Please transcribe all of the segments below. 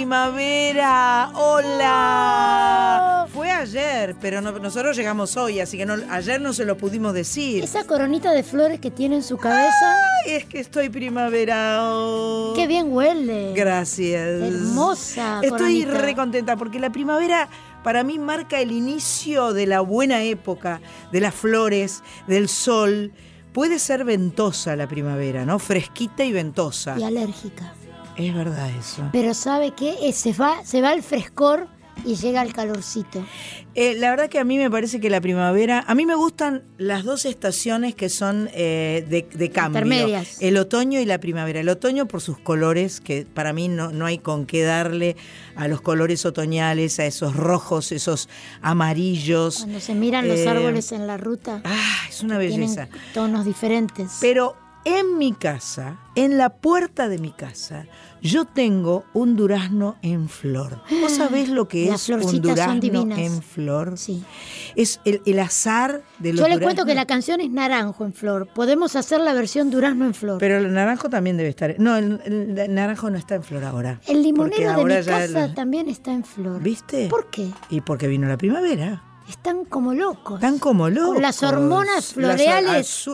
primavera! ¡Hola! Fue ayer, pero no- nosotros llegamos hoy, así que no- ayer no se lo pudimos decir. Esa coronita de flores que tiene en su cabeza, Ay, es que estoy primavera. qué bien huele. Gracias. Hermosa Estoy coronita. re contenta porque la primavera para mí marca el inicio de la buena época, de las flores, del sol. Puede ser ventosa la primavera, ¿no? Fresquita y ventosa. Y alérgica. Es verdad eso. Pero ¿sabe qué? Eh, Se va, se va el frescor y llega el calorcito. Eh, la verdad que a mí me parece que la primavera, a mí me gustan las dos estaciones que son eh, de, de cambio. Intermedias. El otoño y la primavera. El otoño por sus colores, que para mí no, no hay con qué darle a los colores otoñales, a esos rojos, esos amarillos. Cuando se miran los árboles en la ruta, Ah, es una tienen belleza. tonos diferentes. Pero en mi casa, en la puerta de mi casa, yo tengo un durazno en flor. ¿Vos sabés lo que Las es un durazno en flor? Sí. Es el, el azar de los Yo le cuento que la canción es Naranjo en flor. Podemos hacer la versión Durazno en flor. Pero el naranjo también debe estar. No, el, el- el naranjo no está en flor ahora. el limonero de mi casa el- también está en flor. ¿Viste? ¿Por qué? Y porque vino la primavera. Están como locos. Están como locos. Con las hormonas floreales.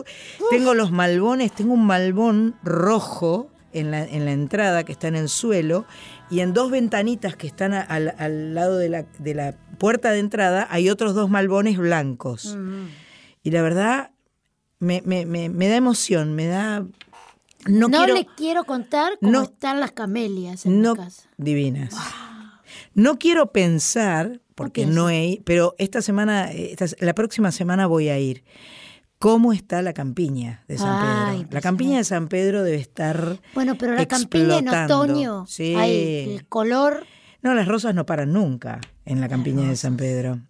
Tengo los malbones, tengo un malbón rojo en la, en la entrada que está en el suelo y en dos ventanitas que están a- al, al lado de la, de la puerta de entrada hay otros dos malbones blancos. Mm. Y la verdad me, me- me- me da emoción, me da... No, No, quiero, le quiero contar cómo No. están las camelias en no, mi casa. divinas. No quiero pensar, porque no he pero esta semana, esta- la próxima semana voy a ir. ¿Cómo está la campiña de San Ay, Pedro? La campiña de San Pedro debe estar. Bueno, pero la campiña en otoño, Sí. el color. No, las rosas no paran nunca en la campiña de San Pedro.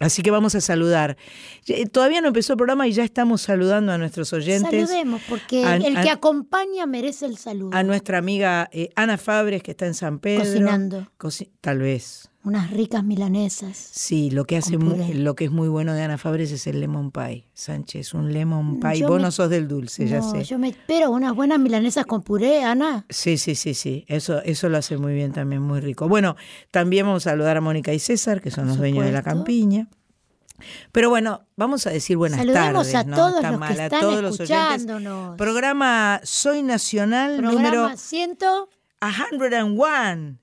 Así que vamos a saludar. Ya- Todavía no empezó el programa y ya estamos saludando a nuestros oyentes. Saludemos, porque A- el a- que acompaña merece el saludo. A nuestra amiga eh, Ana Fabres, que está en San Pedro. Cocinando. Coci- Tal vez. Unas ricas milanesas. Sí, lo que hace Con mu- puré. lo que es muy bueno de Ana Fabres es el lemon pie. Sánchez, un lemon pie. Yo Vos me- no sos del dulce, ya no, sé. yo me espero unas buenas milanesas con puré, Ana. Sí, sí, sí, sí. Eso, eso lo hace muy bien también, muy rico. Bueno, también vamos a saludar a Mónica y César, que son Por los dueños de la campiña. Pero bueno, vamos a decir buenas Saludemos tardes. a ¿no? todos Está los que mal, a están todos los oyentes. escuchándonos. Programa Soy Nacional Programa número 100, 101.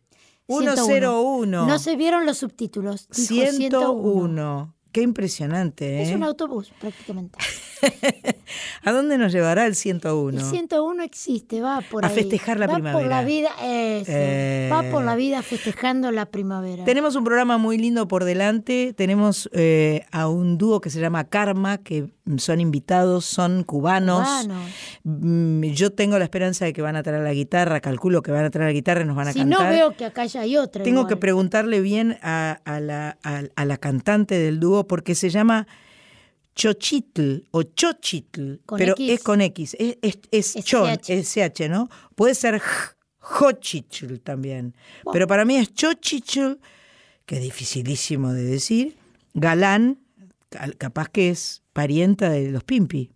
101. 101. No se vieron los subtítulos. Dijo 101. Qué impresionante, ¿eh? Es un autobús, prácticamente. ¿A dónde nos llevará el 101? El 101 existe, va por A ahí. festejar la va primavera. por la vida, eso. Eh. Va por la vida festejando la primavera. Tenemos un programa muy lindo por delante. Tenemos eh, a un dúo que se llama Karma, que son invitados, son cubanos. Cubanos. Mm, Yo tengo la esperanza de que van a traer la guitarra, calculo que van a traer la guitarra y nos van a si cantar. no veo que acá ya hay otra. Tengo igual. que preguntarle bien a, a la, a- a la cantante del dúo porque se llama Chochitl o Chochitl, Con pero X. es con X, es, es, es Es chon, CH. es CH, ¿no? Puede ser J- Jochitl también, pero para mí es Chochitl, que es dificilísimo de decir, galán, capaz que es parienta de los Pimpi.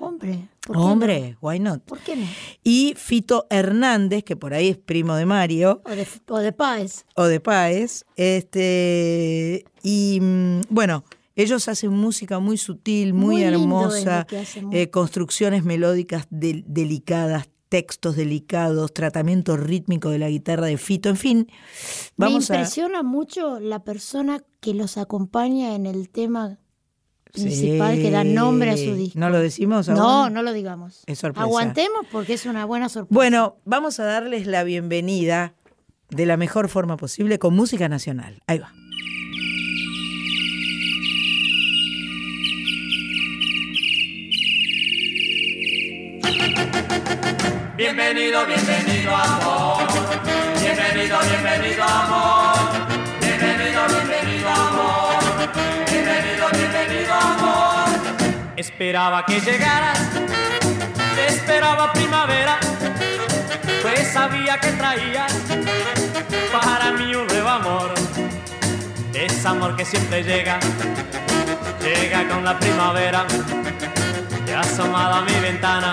Hombre. ¿por qué Hombre, why not? no? ¿Por qué no? Y Fito Hernández, que por ahí es primo de Mario, O de, o de Páez. o de Páez. Este, y mm, bueno, ellos hacen música muy sutil, muy, hermosa, eh, construcciones melódicas del- delicadas, textos delicados, tratamiento rítmico de la guitarra de Fito, en fin. Vamos Me a. impresiona mucho la persona que los acompaña en el tema principal que da nombre a su disco. ¿No lo decimos aún? No, no lo digamos. Es sorpresa. Aguantemos porque es una buena sorpresa. Bueno, vamos a darles la bienvenida de la mejor forma posible con música nacional. Ahí va. Bienvenido, bienvenido amor. Bienvenido, bienvenido amor. Bienvenido, bienvenido amor. Bienvenido, bienvenido amor. Esperaba que llegaras. Esperaba primavera. Pues sabía que traías para mí un nuevo amor. Es amor que siempre llega. Llega con la primavera. he asomado a mi ventana.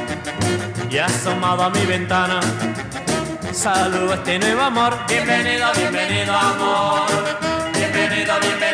y asomado a mi ventana. Saludo a este nuevo amor. Bienvenido, bienvenido amor. Bienvenido, bienvenido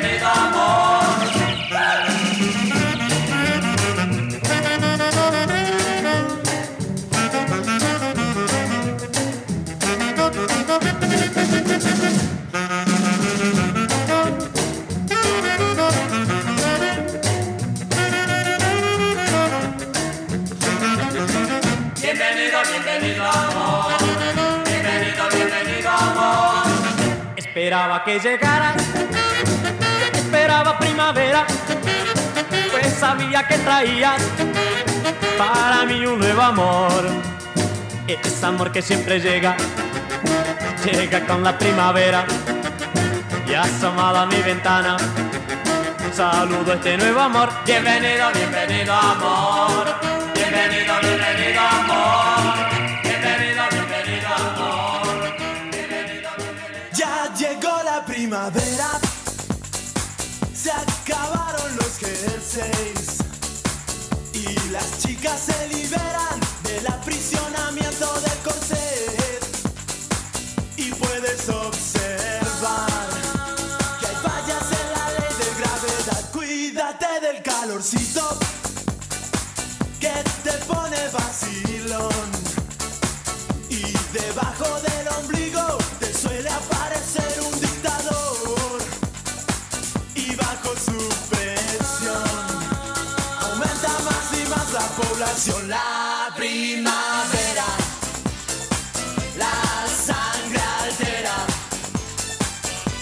Bienvenido, amor. Bienvenido, bienvenido amor. Esperaba que llegaras, esperaba primavera, pues sabía que traías para mí un nuevo amor. Es amor que siempre llega, llega con la primavera y asomado a mi ventana. Saludo a este nuevo amor. Bienvenido, bienvenido amor. Bienvenido, bienvenido amor. Primavera, se acabaron los jerseys y las chicas se liberan del aprisionamiento del corset y puedes observar que hay fallas en la ley de gravedad. Cuídate del calorcito que te pone vacilón. Y debajo del ombligo te suele aparecer la primavera, la sangre altera.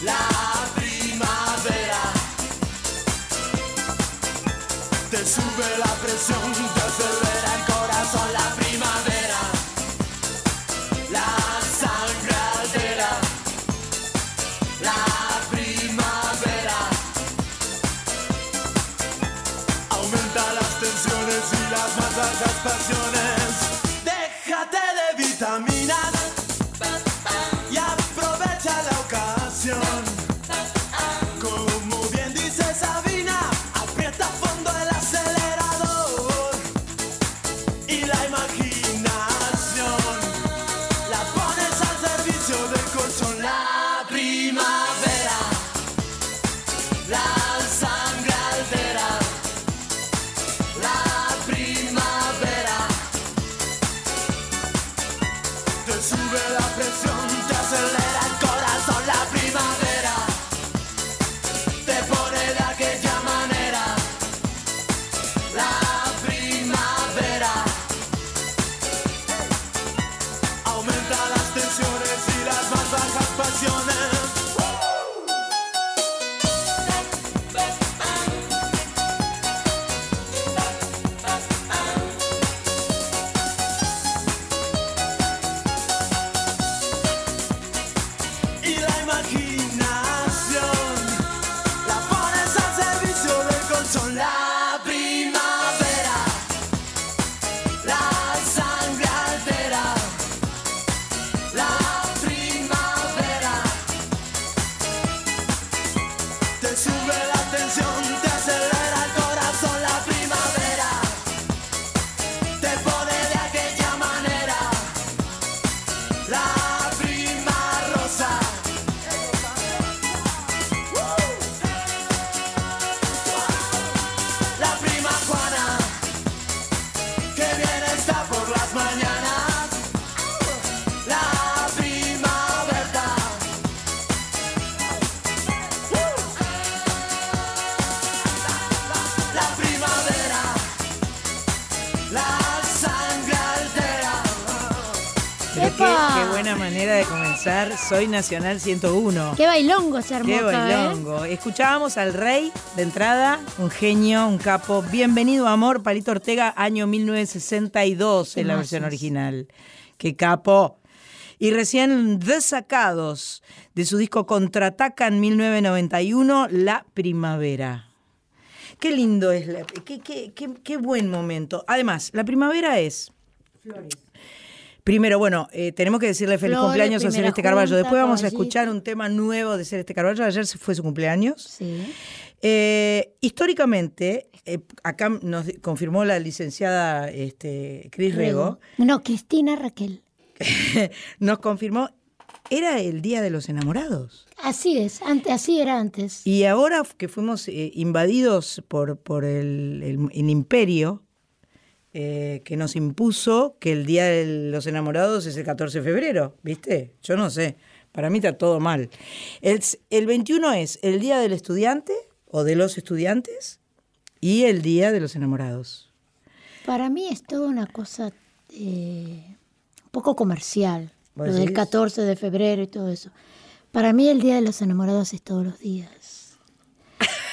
La primavera te sube la presión, te acelera buena manera de comenzar. Soy Nacional 101. Qué bailongo se armó Qué ¿eh? bailongo. Escuchábamos al rey de entrada, un genio, un capo. Bienvenido, amor, Palito Ortega, año 1962 en la versión original. Qué capo. Y recién desacados de su disco Contraataca en 1991, La Primavera. Qué lindo es, la- qué, qué- qué- qué buen momento. Además, la primavera es... Primero, bueno, eh, tenemos que decirle feliz cumpleaños a Celeste Carballo. Después vamos a escuchar un tema nuevo de Celeste Carballo. Ayer fue su cumpleaños. Sí. Eh, históricamente, eh, acá nos confirmó la licenciada este, Cris Rego, No, Cristina Raquel. nos confirmó, era el Día de los Enamorados. Así es, antes, así era antes. Y ahora que fuimos eh, invadidos por, por el, el- el imperio, eh, que nos impuso que el Día de los Enamorados es el 14 de febrero, ¿viste? Yo no sé, para mí está todo mal. El, el 21 es el Día del Estudiante o de los estudiantes y el Día de los Enamorados. Para mí es toda una cosa eh, un poco comercial. ¿Vos Lo del decís? 14 de febrero y todo eso. Para mí el Día de los Enamorados es todos los días.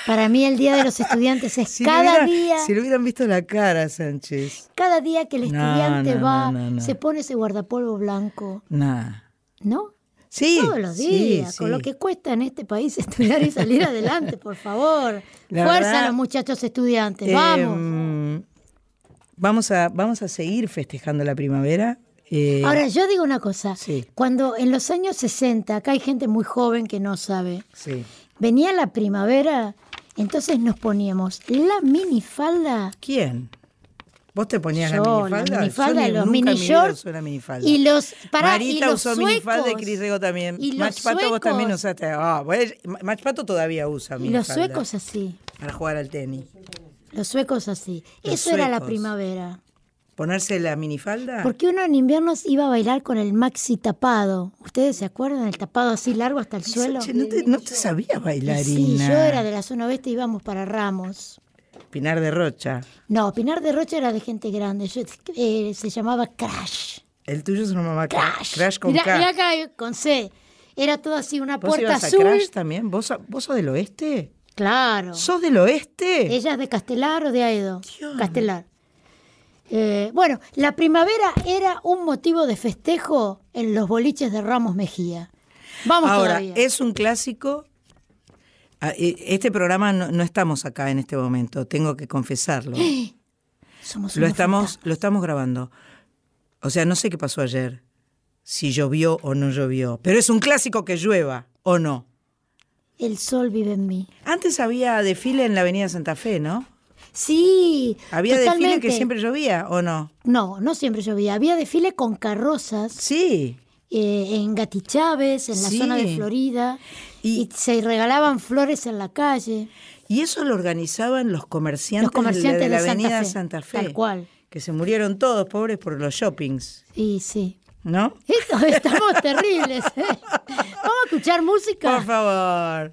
Para mí el Día de los Estudiantes es Si cada hubiera- día. Si le hubieran visto la cara, Sánchez. Cada día que el estudiante no, va, no, se pone ese guardapolvo blanco, Nah. ¿no? Sí. Todos los sí, días, con lo que cuesta en este país estudiar y salir adelante, por favor. La Fuerza verdad, a los muchachos estudiantes, Eh, vamos. mm, vamos, a, vamos a seguir festejando la primavera. eh, Ahora, yo digo una cosa. Sí. Cuando en los años 60, acá hay gente muy joven que no sabe, sí. venía la primavera, entonces nos poníamos la minifalda ¿Quién? ¿Vos te ponías Yo, la la minifalda? minifalda, Yo los nunca mini shorts minifalda. y los pará, Marita y los usó minifalda y suecos. Cris Rego también. Y los Mach Pato vos también suecos. usaste. Ah, bueno, Mach Pato todavía usa y los minifalda. suecos así, Para jugar al tenis. los suecos así. Los Eso era la suecos. primavera. ¿Ponerse la minifalda? Porque uno en invierno iba a bailar con el maxi tapado. ¿Ustedes se acuerdan? El tapado así largo hasta el suelo. Sánchez, no te, no te sabía bailarina. Sí, yo era de la zona oeste y íbamos para Ramos. Pinar de Rocha. No, Pinar de Rocha era de gente grande. Yo, eh, se llamaba Crash. El tuyo se llamaba Crash. Crash con Mirá- K. mirá acá con C. Era todo así, una ¿Vos puerta ibas a azul. Crash también? ¿Vos, ¿Vos sos del oeste? Claro. ¿Sos del oeste? ¿Ella es de Castelar o de Aedo? Castelar. Eh, bueno, la primavera era un motivo de festejo en los boliches de Ramos Mejía. Vamos Ahora, todavía. es un clásico. Ah, eh, Este programa no, no estamos acá en este momento, tengo que confesarlo. Somos Lo estamos, fantasmas. lo estamos grabando. O sea, no sé qué pasó ayer, si llovió o no llovió, pero es un clásico que llueva o no. El sol vive en mí. Antes había desfile en la Avenida Santa Fe, ¿no? Sí. Había desfile totalmente. que siempre llovía o no. No, no siempre llovía. Había desfile con carrozas Sí. eh, en Gati Chávez, en la Sí. zona de Florida. Y- Y, se regalaban flores en la calle. Y eso lo organizaban los comerciantes, Los comerciantes de, la de Santa Avenida Fe, Santa Fe. tal cual. Que se murieron todos pobres por los shoppings, Y sí. ¿no? Esto- estamos terribles. ¿eh? Vamos a escuchar música. Por favor.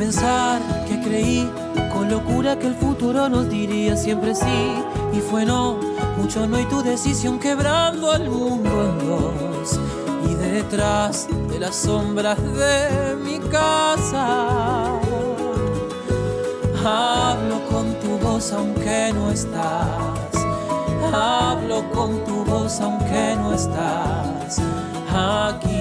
pensar que creí con locura que el futuro nos diría siempre sí. Y fue no, mucho no y tu decisión quebrando al mundo en dos. Y detrás de las sombras de mi casa hablo con tu voz aunque no estás. Hablo con tu voz aunque no estás. Aquí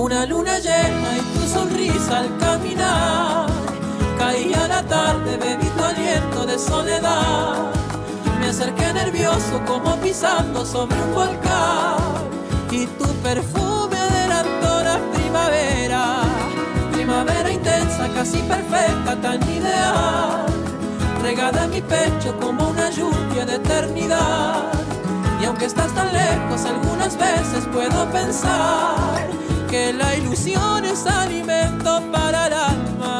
una luna llena y tu sonrisa al caminar. Caía la tarde, bebí tu aliento de soledad. nervioso como pisando sobre un volcán. Y tu perfume adelantó la primavera, primavera intensa, casi perfecta, tan ideal. Regada en mi pecho como una lluvia de eternidad. Y aunque estás tan lejos, algunas veces puedo pensar que la ilusión es alimento para el alma.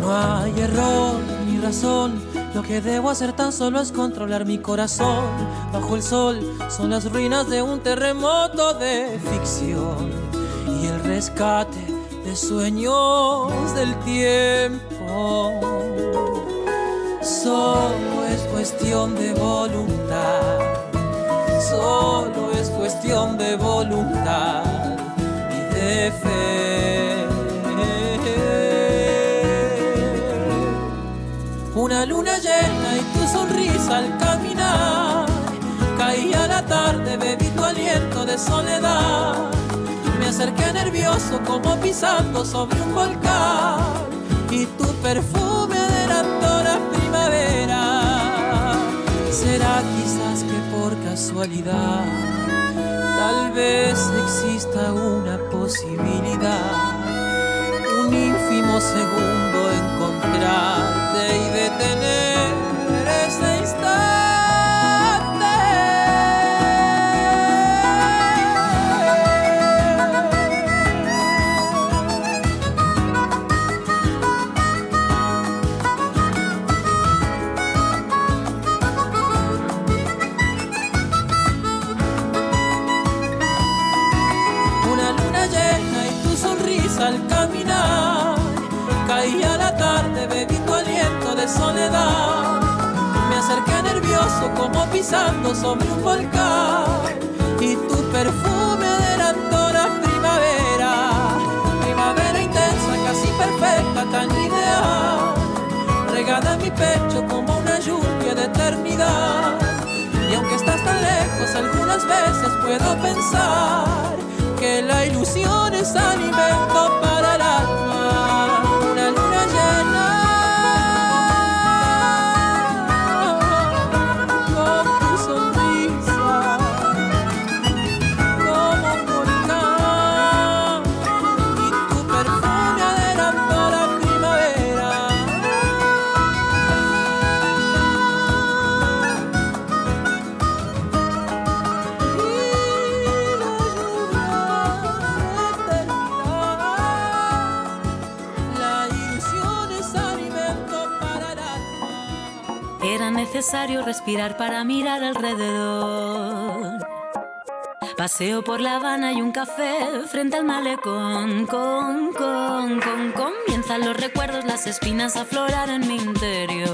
No hay error ni razón. Que debo hacer tan solo es controlar mi corazón. Bajo el sol son las ruinas de un terremoto de ficción y el rescate de sueños del tiempo. Solo es cuestión de voluntad. Solo es cuestión de voluntad y de fe. Una luna llena y tu sonrisa al caminar. Caía la tarde, bebí tu aliento de soledad. Me acerqué nervioso como pisando sobre un volcán. Y tu perfume adelantó la primavera. Será quizás que por casualidad, tal vez exista una posibilidad un ínfimo segundo y detener soledad. Me acerqué nervioso como pisando sobre un volcán. Y tu perfume adelantó la primavera. Primavera intensa, casi perfecta, tan ideal. Regada en mi pecho como una lluvia de eternidad. Y aunque estás tan lejos, algunas veces puedo pensar que la ilusión es alimento necesario respirar para mirar alrededor. Paseo por La Habana y un café frente al malecón. Con, con, con, comienzan los recuerdos, las espinas a aflorar en mi interior.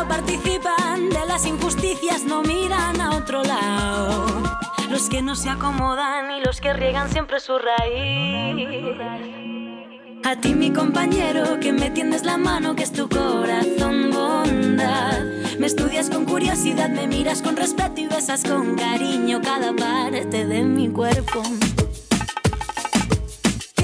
no participan de las injusticias no miran a otro lado. Los que no se acomodan y los que riegan siempre su raíz. A ti mi compañero que me tiendes la mano que es tu corazón bondad. Me estudias con curiosidad, me miras con respeto y besas con cariño cada parte de mi cuerpo.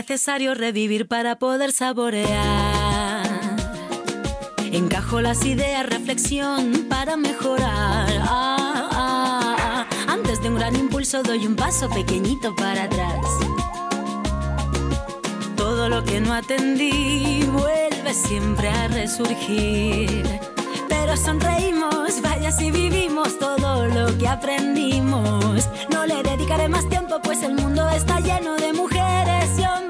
Necesario revivir para poder saborear. Encajo las ideas, reflexión para mejorar. Ah, ah, ah. Antes de un gran impulso doy un paso pequeñito para atrás. Todo lo que no atendí vuelve siempre a resurgir. Pero sonreímos, vaya si vivimos todo lo que aprendimos. No le dedicaré más tiempo, pues el mundo está lleno de mujeres y hombres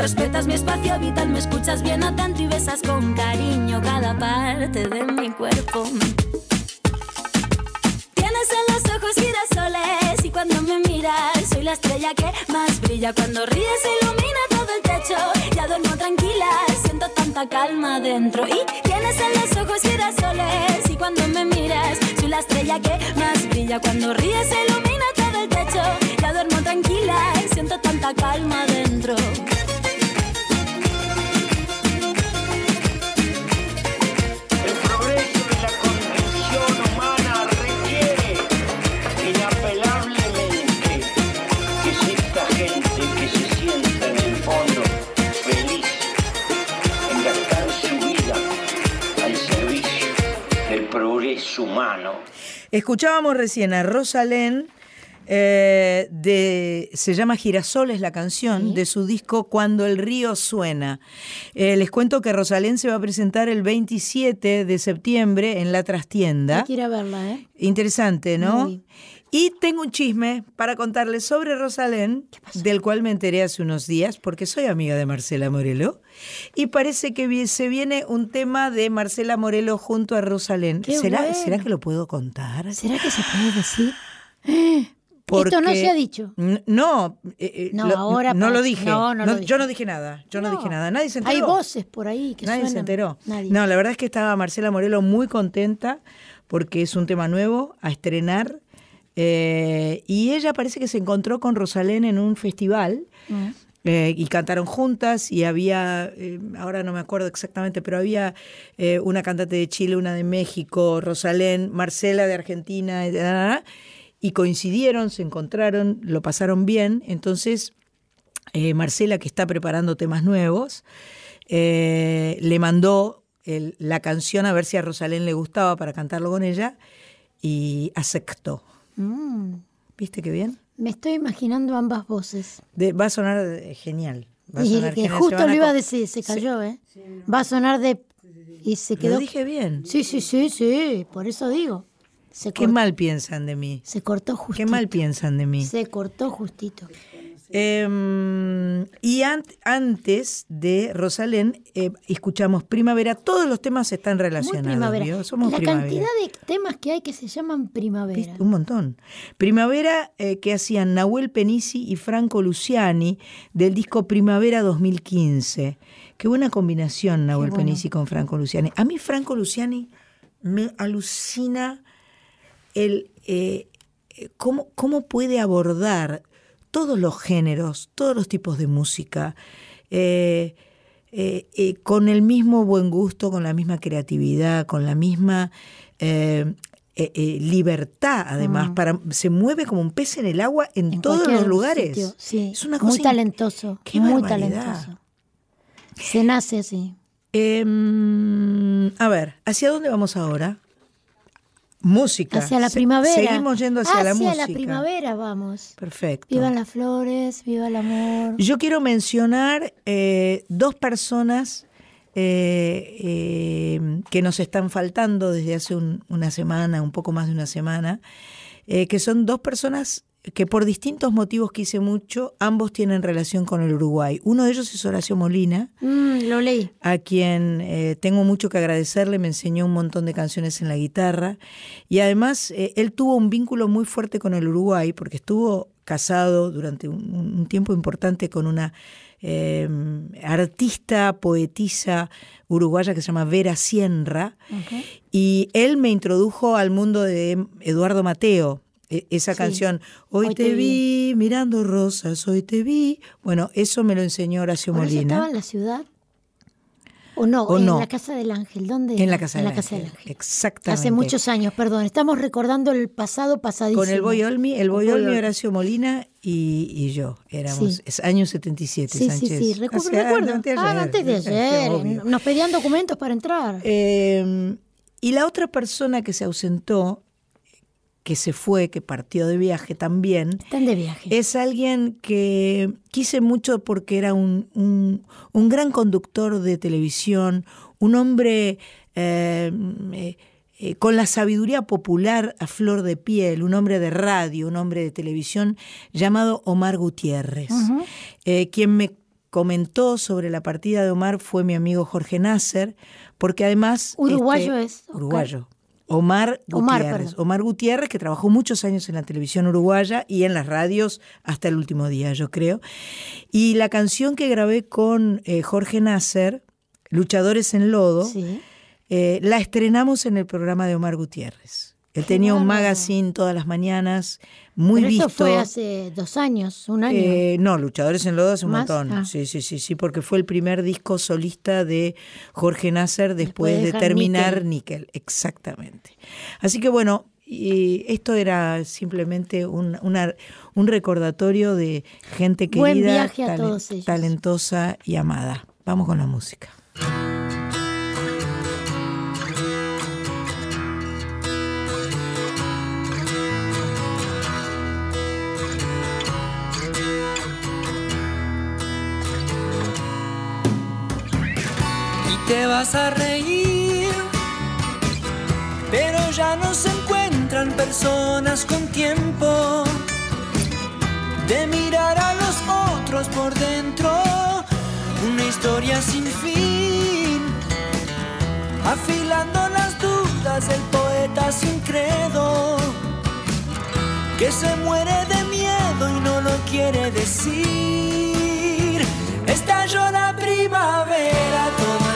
Respetas mi espacio vital, me escuchas bien atento y besas con cariño cada parte de mi cuerpo. Tienes en los ojos girasoles y cuando me miras soy la estrella que más brilla. Cuando ríes ilumina todo el techo. Ya duermo tranquila, siento tanta calma dentro. Y tienes en los ojos girasoles y cuando me miras soy la estrella que más brilla. Cuando ríes ilumina todo el techo. Ya duermo tranquila, siento tanta calma dentro. Progreso humano. Escuchábamos recién a Rosalén, eh, de, se llama Girasoles la canción, de su disco Cuando el río suena. Eh, les cuento que Rosalén se va a presentar el 27 de septiembre en La Trastienda. Hay que ir a verla, ¿eh? Interesante, ¿no? Muy. Y tengo un chisme para contarles sobre Rosalén, del cual me enteré hace unos días, porque soy amiga de Marcela Morelo. Y parece que se viene un tema de Marcela Morelo junto a Rosalén. ¿Será, bueno. ¿Será que lo puedo contar? ¿Será que se puede decir? Esto no Porque- se ha dicho. No, eh, eh, No, lo, ahora no lo dije. no, no lo dije. Yo no dije nada. Yo no, No. dije nada. Nadie se enteró. Hay voces por ahí que Nadie se suenan. enteró. Nadie. No, la verdad es que estaba Marcela Morelo muy contenta porque es un tema nuevo a estrenar. Eh, y ella parece que se encontró con Rosalén en un festival Mm. eh, y cantaron juntas y había, eh, ahora no me acuerdo exactamente, pero había una cantante de Chile, una de México, Rosalén, Marcela de Argentina, y, coincidieron, se encontraron, lo pasaron bien. Entonces, Marcela, que está preparando temas nuevos, le mandó el- la canción a ver si a Rosalén le gustaba para cantarlo con ella y aceptó. Mm. ¿Viste qué bien? Me estoy imaginando ambas voces. De- va a sonar eh, genial. Va a Y sonar que genial, justo lo iba a decir, se cayó, ¿eh? Va a sonar de... Y se Lo quedó... dije bien. Sí, sí, sí, sí, por eso digo. Se, Qué mal piensan de mí. se cortó justito. Qué mal piensan de mí. Se cortó justito. Em, y an- antes de Rosalén, eh, escuchamos Primavera. Todos los temas están Muy relacionados. primavera. Somos La primavera. cantidad de temas que hay que se llaman primavera. ¿Viste? Un montón. Primavera eh, que hacían Nahuel Penisi y Franco Luciani del disco Primavera 2015. Qué buena combinación Nahuel bueno. Penisi con Franco Luciani. A mí Franco Luciani me alucina el eh, cómo, cómo puede abordar todos los géneros, todos los tipos de música. eh, eh, eh, con el mismo buen gusto, con la misma creatividad, con la misma libertad, además, para se mueve como un pez en el agua en, En todos los lugares. sitio, sí. Es una muy cosa in- talentoso. Qué muy barbaridad. talentoso. Se nace así. Em, a ver, ¿hacia dónde vamos ahora? Música. Hacia la primavera. Seguimos yendo hacia, la música. la primavera vamos. Perfecto. Vivan las flores, viva el amor. Yo quiero mencionar eh, dos personas eh, eh, que nos están faltando desde hace un- una semana, un poco más de una semana, que son dos personas que por distintos motivos quise mucho, ambos tienen relación con el Uruguay. Uno de ellos es Horacio Molina, Mm, lo leí. a quien eh, tengo mucho que agradecerle, me enseñó un montón de canciones en la guitarra y además eh, él tuvo un vínculo muy fuerte con el Uruguay porque estuvo casado durante un, un tiempo importante con una eh, artista, poetisa uruguaya que se llama Vera Sienra, y él me introdujo al mundo de Eduardo Mateo. E- Esa Sí. canción, hoy, Hoy te, te vi, mirando rosas, hoy te vi. Bueno, eso me lo enseñó Horacio ¿Horacio Molina. estaba en la ciudad? ¿O no? ¿O en no? la Casa del Ángel. ¿Dónde? En la Casa, en del, la Casa Ángel. del Ángel. Exactamente. Hace muchos años, perdón. Estamos recordando el pasado pasadísimo. Con el Boy Olmi, el Boy Boy Olmi, Olmi. Horacio Molina y, y yo. Éramos, Sí. es año 77, Sí, Sánchez. sí, sí. Recu- recuerdo. antes de Ah, ayer, antes de ayer. obvio. Nos pedían documentos para entrar. Eh, y la otra persona que se ausentó, que se fue, que partió de viaje también, Están de viaje. es alguien que quise mucho porque era un, un- un gran conductor de televisión, un hombre eh, eh, eh, con la sabiduría popular a flor de piel, un hombre de radio, un hombre de televisión llamado Omar Gutiérrez. Eh, quien me comentó sobre la partida de Omar fue mi amigo Jorge Nasser, porque además... Uruguayo este, es, Oscar. Uruguayo. Omar Gutiérrez. Omar Gutiérrez, que trabajó muchos años en la televisión uruguaya y en las radios hasta el último día, yo creo. Y la canción que grabé con eh, Jorge Nasser, Luchadores en Lodo, Sí. eh, la estrenamos en el programa de Omar Gutiérrez. Él tenía un magazine todas las mañanas, muy Pero visto. esto fue hace dos años, un año. Eh, no, Luchadores en Lodo hace un ¿Más? montón. Ah. Sí, sí, sí, sí, porque fue el primer disco solista de Jorge Nasser después, Después de terminar Níquel. Exactamente. Así que bueno, y esto era simplemente un, una- un recordatorio de gente querida, Buen viaje a todos ellos. talentosa y amada. Vamos con la música. Te vas a reír. Pero ya no se encuentran personas con tiempo de mirar a los otros por dentro. Una historia sin fin, afilando las dudas del poeta sin credo, que se muere de miedo y no lo quiere decir. Estalló la primavera, todo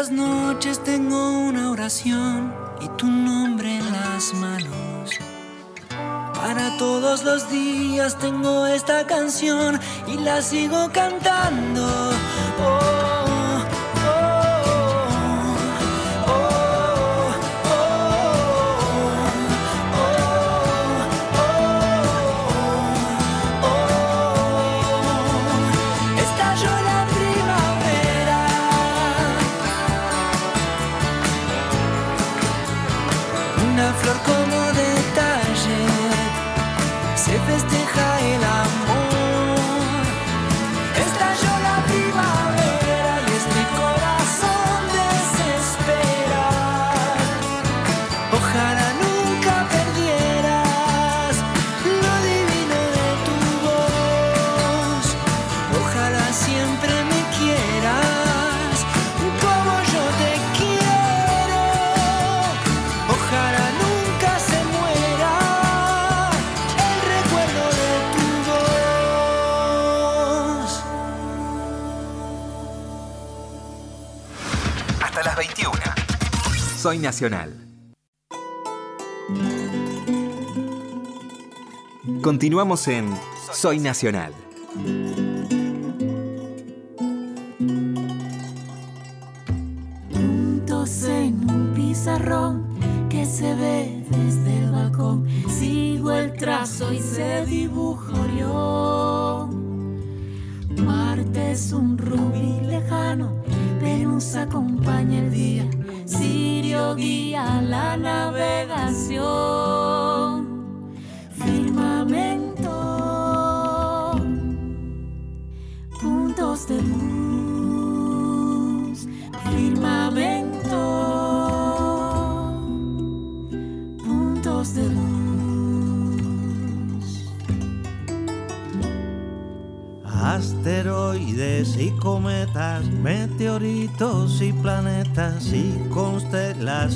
las noches tengo una oración y tu nombre en las manos. Para todos los días tengo esta canción y la sigo cantando. Nacional. Continuamos en Soy Nacional.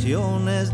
Constelaciones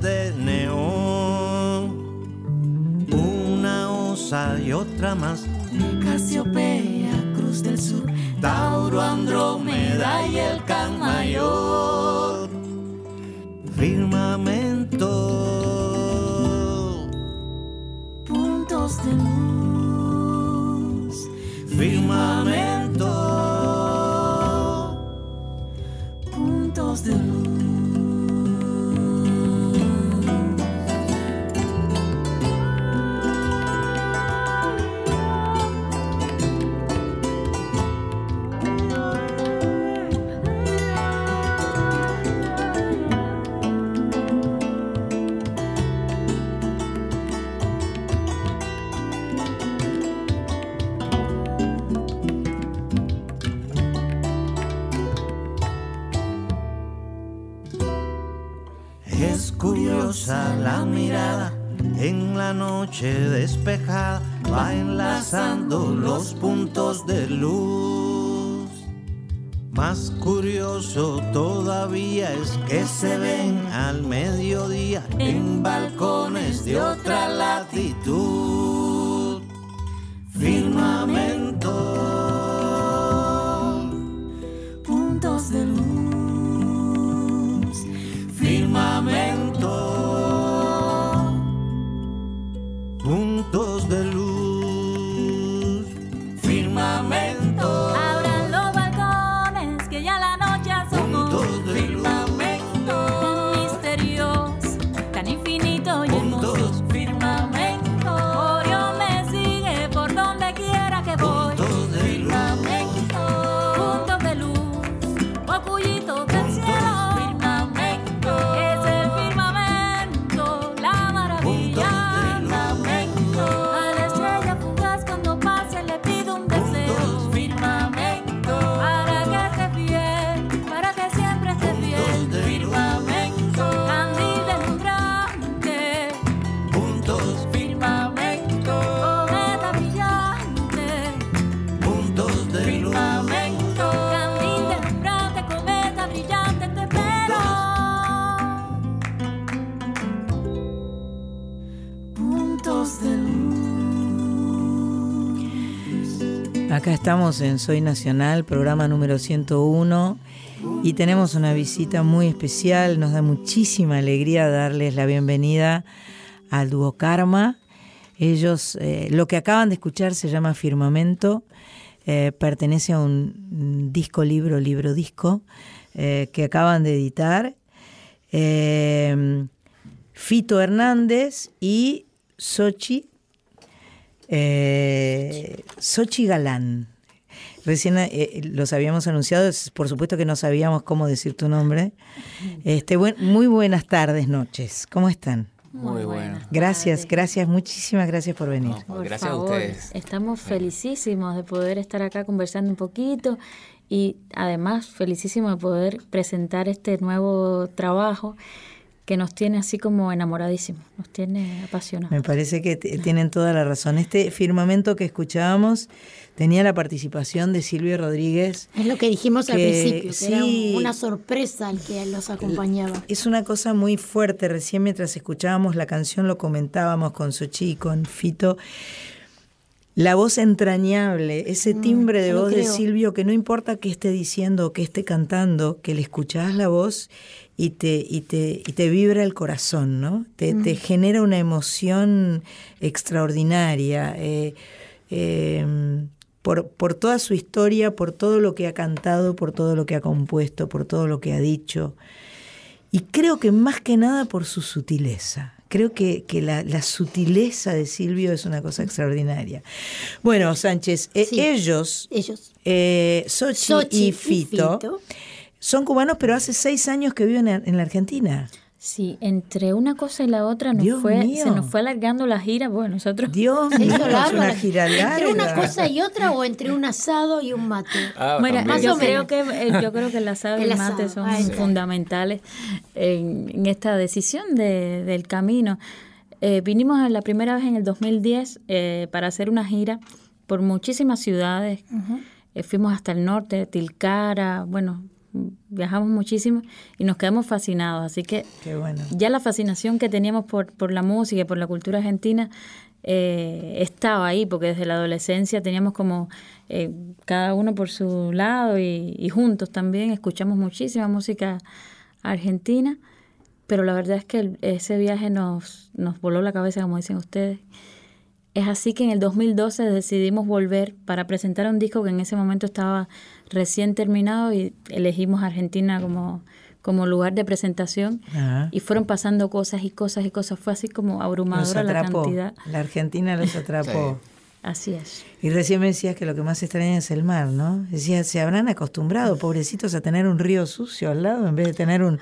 estamos en Soy Nacional, programa número 101, y tenemos una visita muy especial. Nos da muchísima alegría darles la bienvenida al dúo Karma. Ellos, eh, lo que acaban de escuchar se llama Firmamento, eh, pertenece a un disco, libro, libro, disco, eh, que acaban de editar. Fito Hernández y Sochi eh, Sochi Galán. Recién eh, los habíamos anunciado, es- por supuesto que no sabíamos cómo decir tu nombre. Este, buen- muy buenas tardes, noches. ¿Cómo están? Muy bueno. Gracias, gracias, muchísimas gracias por venir. Por Por Gracias a favor, ustedes. Estamos felicísimos de poder estar acá conversando un poquito y además felicísimos de poder presentar este nuevo trabajo que nos tiene así como enamoradísimos, nos tiene apasionados. Me parece que tienen toda la razón. Este firmamento que escuchábamos tenía la participación de Silvio Rodríguez. Es lo que dijimos al principio, que era una sorpresa el que los acompañaba. Es una cosa muy fuerte. Recién mientras escuchábamos la canción lo comentábamos con Sochi y con Fito. La voz entrañable, ese timbre de voz de. Silvio que no importa qué esté diciendo o qué esté cantando, que le escuchás la voz y te, y te, y te vibra el corazón, ¿no? Te, te genera una emoción extraordinaria. eh, eh, por, por toda su historia, por todo lo que ha cantado, por todo lo que ha compuesto, por todo lo que ha dicho. Y creo que más que nada por su sutileza. Creo que, que la, la sutileza de Silvio es una cosa extraordinaria. Bueno, Sánchez, eh, Sí. ellos, Ellos. eh, Sochi, Sochi y, Fito, son cubanos, pero hace seis años que viven en, en la Argentina. Sí, entre una cosa y la otra nos Dios fue, mío. se nos fue alargando la gira. Bueno, nosotros. Dios mío, hizo es larga una gira Entre una larga. cosa y otra o entre un asado y un mate. Bueno, Más yo o creo menos. que eh, yo creo que el asado y El mate asado, son fundamentales en, en esta decisión de- del camino. Eh, vinimos la primera vez en el 2010 eh, para hacer una gira por muchísimas ciudades. Eh, fuimos hasta el norte, Tilcara, bueno, viajamos muchísimo y nos quedamos fascinados. Así que Qué bueno. ya la fascinación que teníamos por, por la música y por la cultura argentina eh, estaba ahí, porque desde la adolescencia teníamos como eh, cada uno por su lado y, y juntos también escuchamos muchísima música argentina, pero la verdad es que el- ese viaje nos, nos voló la cabeza, como dicen ustedes. Es así que en el 2012 decidimos volver para presentar un disco que en ese momento estaba recién terminado y elegimos Argentina como, como lugar de presentación. Ajá. Y fueron pasando cosas y cosas y cosas. Fue así como Los abrumadora la cantidad. La Argentina los atrapó. Así es. Y recién me decías que lo que más extraña es el mar, ¿no? Decías, se habrán acostumbrado, pobrecitos, a tener un río sucio al lado en vez de tener un,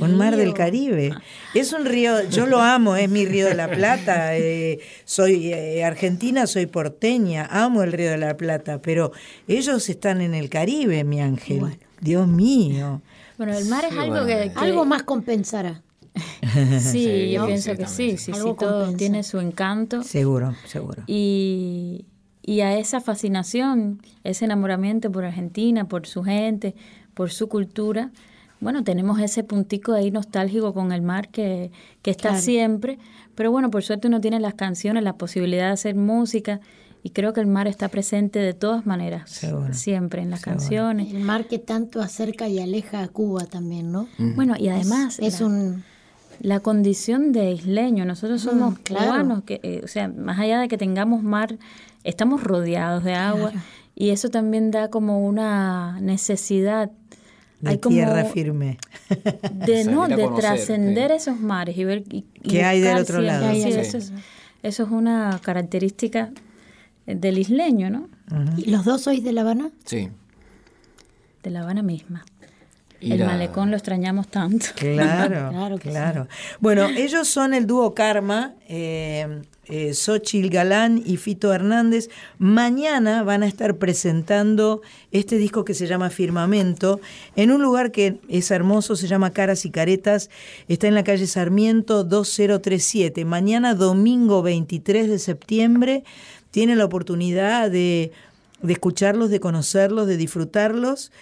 un mar del Caribe. Es un río, yo lo amo, es mi río de la Plata. eh, soy eh, argentina, soy porteña, amo el río de la Plata, pero ellos están en el Caribe, mi ángel. Dios mío. Bueno, el mar es Sí, algo bueno. que, que- Algo más compensará. Sí, Sí, yo ¿no? pienso Sí, que también, sí, sí. sí, todo compensa. tiene su encanto. Seguro, seguro. Y, y a esa fascinación, ese enamoramiento por Argentina, por su gente, por su cultura, bueno, tenemos ese puntico ahí nostálgico con el mar que, que está Claro. siempre, pero bueno, por suerte uno tiene las canciones, la posibilidad de hacer música y creo que el mar está presente de todas maneras, Seguro. siempre en las canciones. El mar que tanto acerca y aleja a Cuba también, ¿no? Bueno, y además es, es la- un la condición de isleño. Nosotros somos Mm, claro. cubanos, que, eh, o sea, más allá de que tengamos mar, estamos rodeados de agua y eso también da como una necesidad. De Hay como tierra firme. de no de trascender esos mares y ver y, y ¿Qué hay del otro si- lado? sí, Sí. Eso, es, eso es una característica del isleño, ¿no? ¿Y los dos sois de La Habana? Sí. De La Habana misma. El a- malecón lo extrañamos tanto. Claro, Claro claro. que Bueno, ellos son el dúo Karma, eh, eh, Xochitl Galán y Fito Hernández. Mañana van a estar presentando este disco que se llama Firmamento en un lugar que es hermoso, se llama Caras y Caretas. Está en la calle Sarmiento 2037. Mañana, domingo 23 de septiembre, tienen la oportunidad de, de escucharlos, de conocerlos, de disfrutarlos.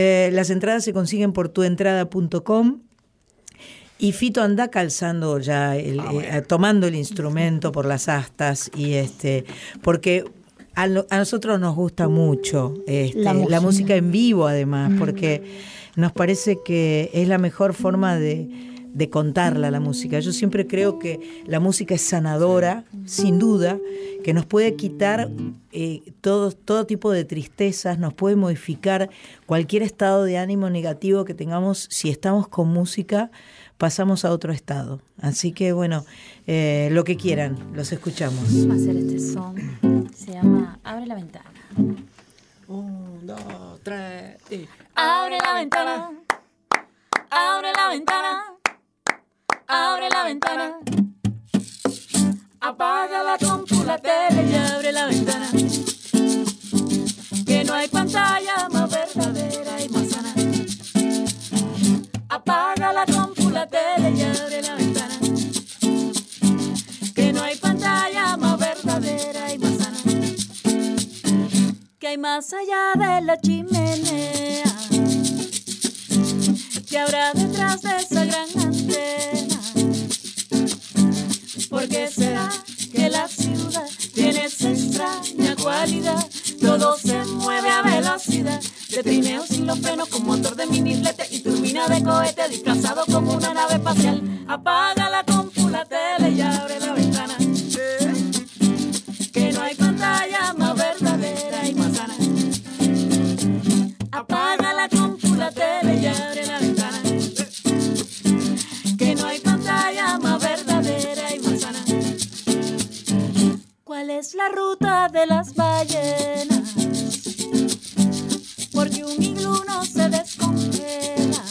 Eh, las entradas se consiguen por tuentrada.com. Y Fito anda calzando ya, el- eh, tomando el instrumento por las astas y este, porque a, no- a nosotros nos gusta mucho este, La música. en vivo además, porque nos parece que es la mejor forma de, de contarla la música. Yo siempre creo que la música es sanadora, sin duda, que nos puede quitar eh, todo, todo tipo de tristezas, nos puede modificar cualquier estado de ánimo negativo que tengamos si estamos con música pasamos a otro estado. Así que bueno, eh, lo que quieran, los escuchamos. Vamos a hacer este son. Se llama Abre la ventana. Un, dos, tres y... Abre la ventana. Abre la ventana. Abre la ventana. Apaga la compu, la tele y abre la ventana. Que no hay pantalla más verdadera y más sana. Apaga la compu, la tele y abre la ventana. Que no hay pantalla más verdadera y más sana. Que hay más allá de la chimenea. Que habrá detrás de esa gran antena. ¿Por qué será que la ciudad tiene esa extraña igualdad. Todo se mueve a velocidad. De trineo sin los frenos con motor de miniflete y turbina de cohete disfrazado como una nave espacial. Apaga la ruta de las ballenas? Porque un iglú no se descongela.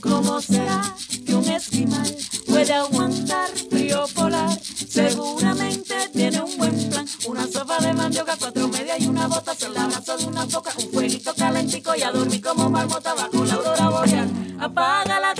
¿Cómo será que un esquimal puede aguantar frío polar? Seguramente tiene un buen plan. Una sopa de mandioca, cuatro medias y una bota. Se la de una foca, un fueguito calentico y a dormir como marmota bajo la aurora boreal. Apaga la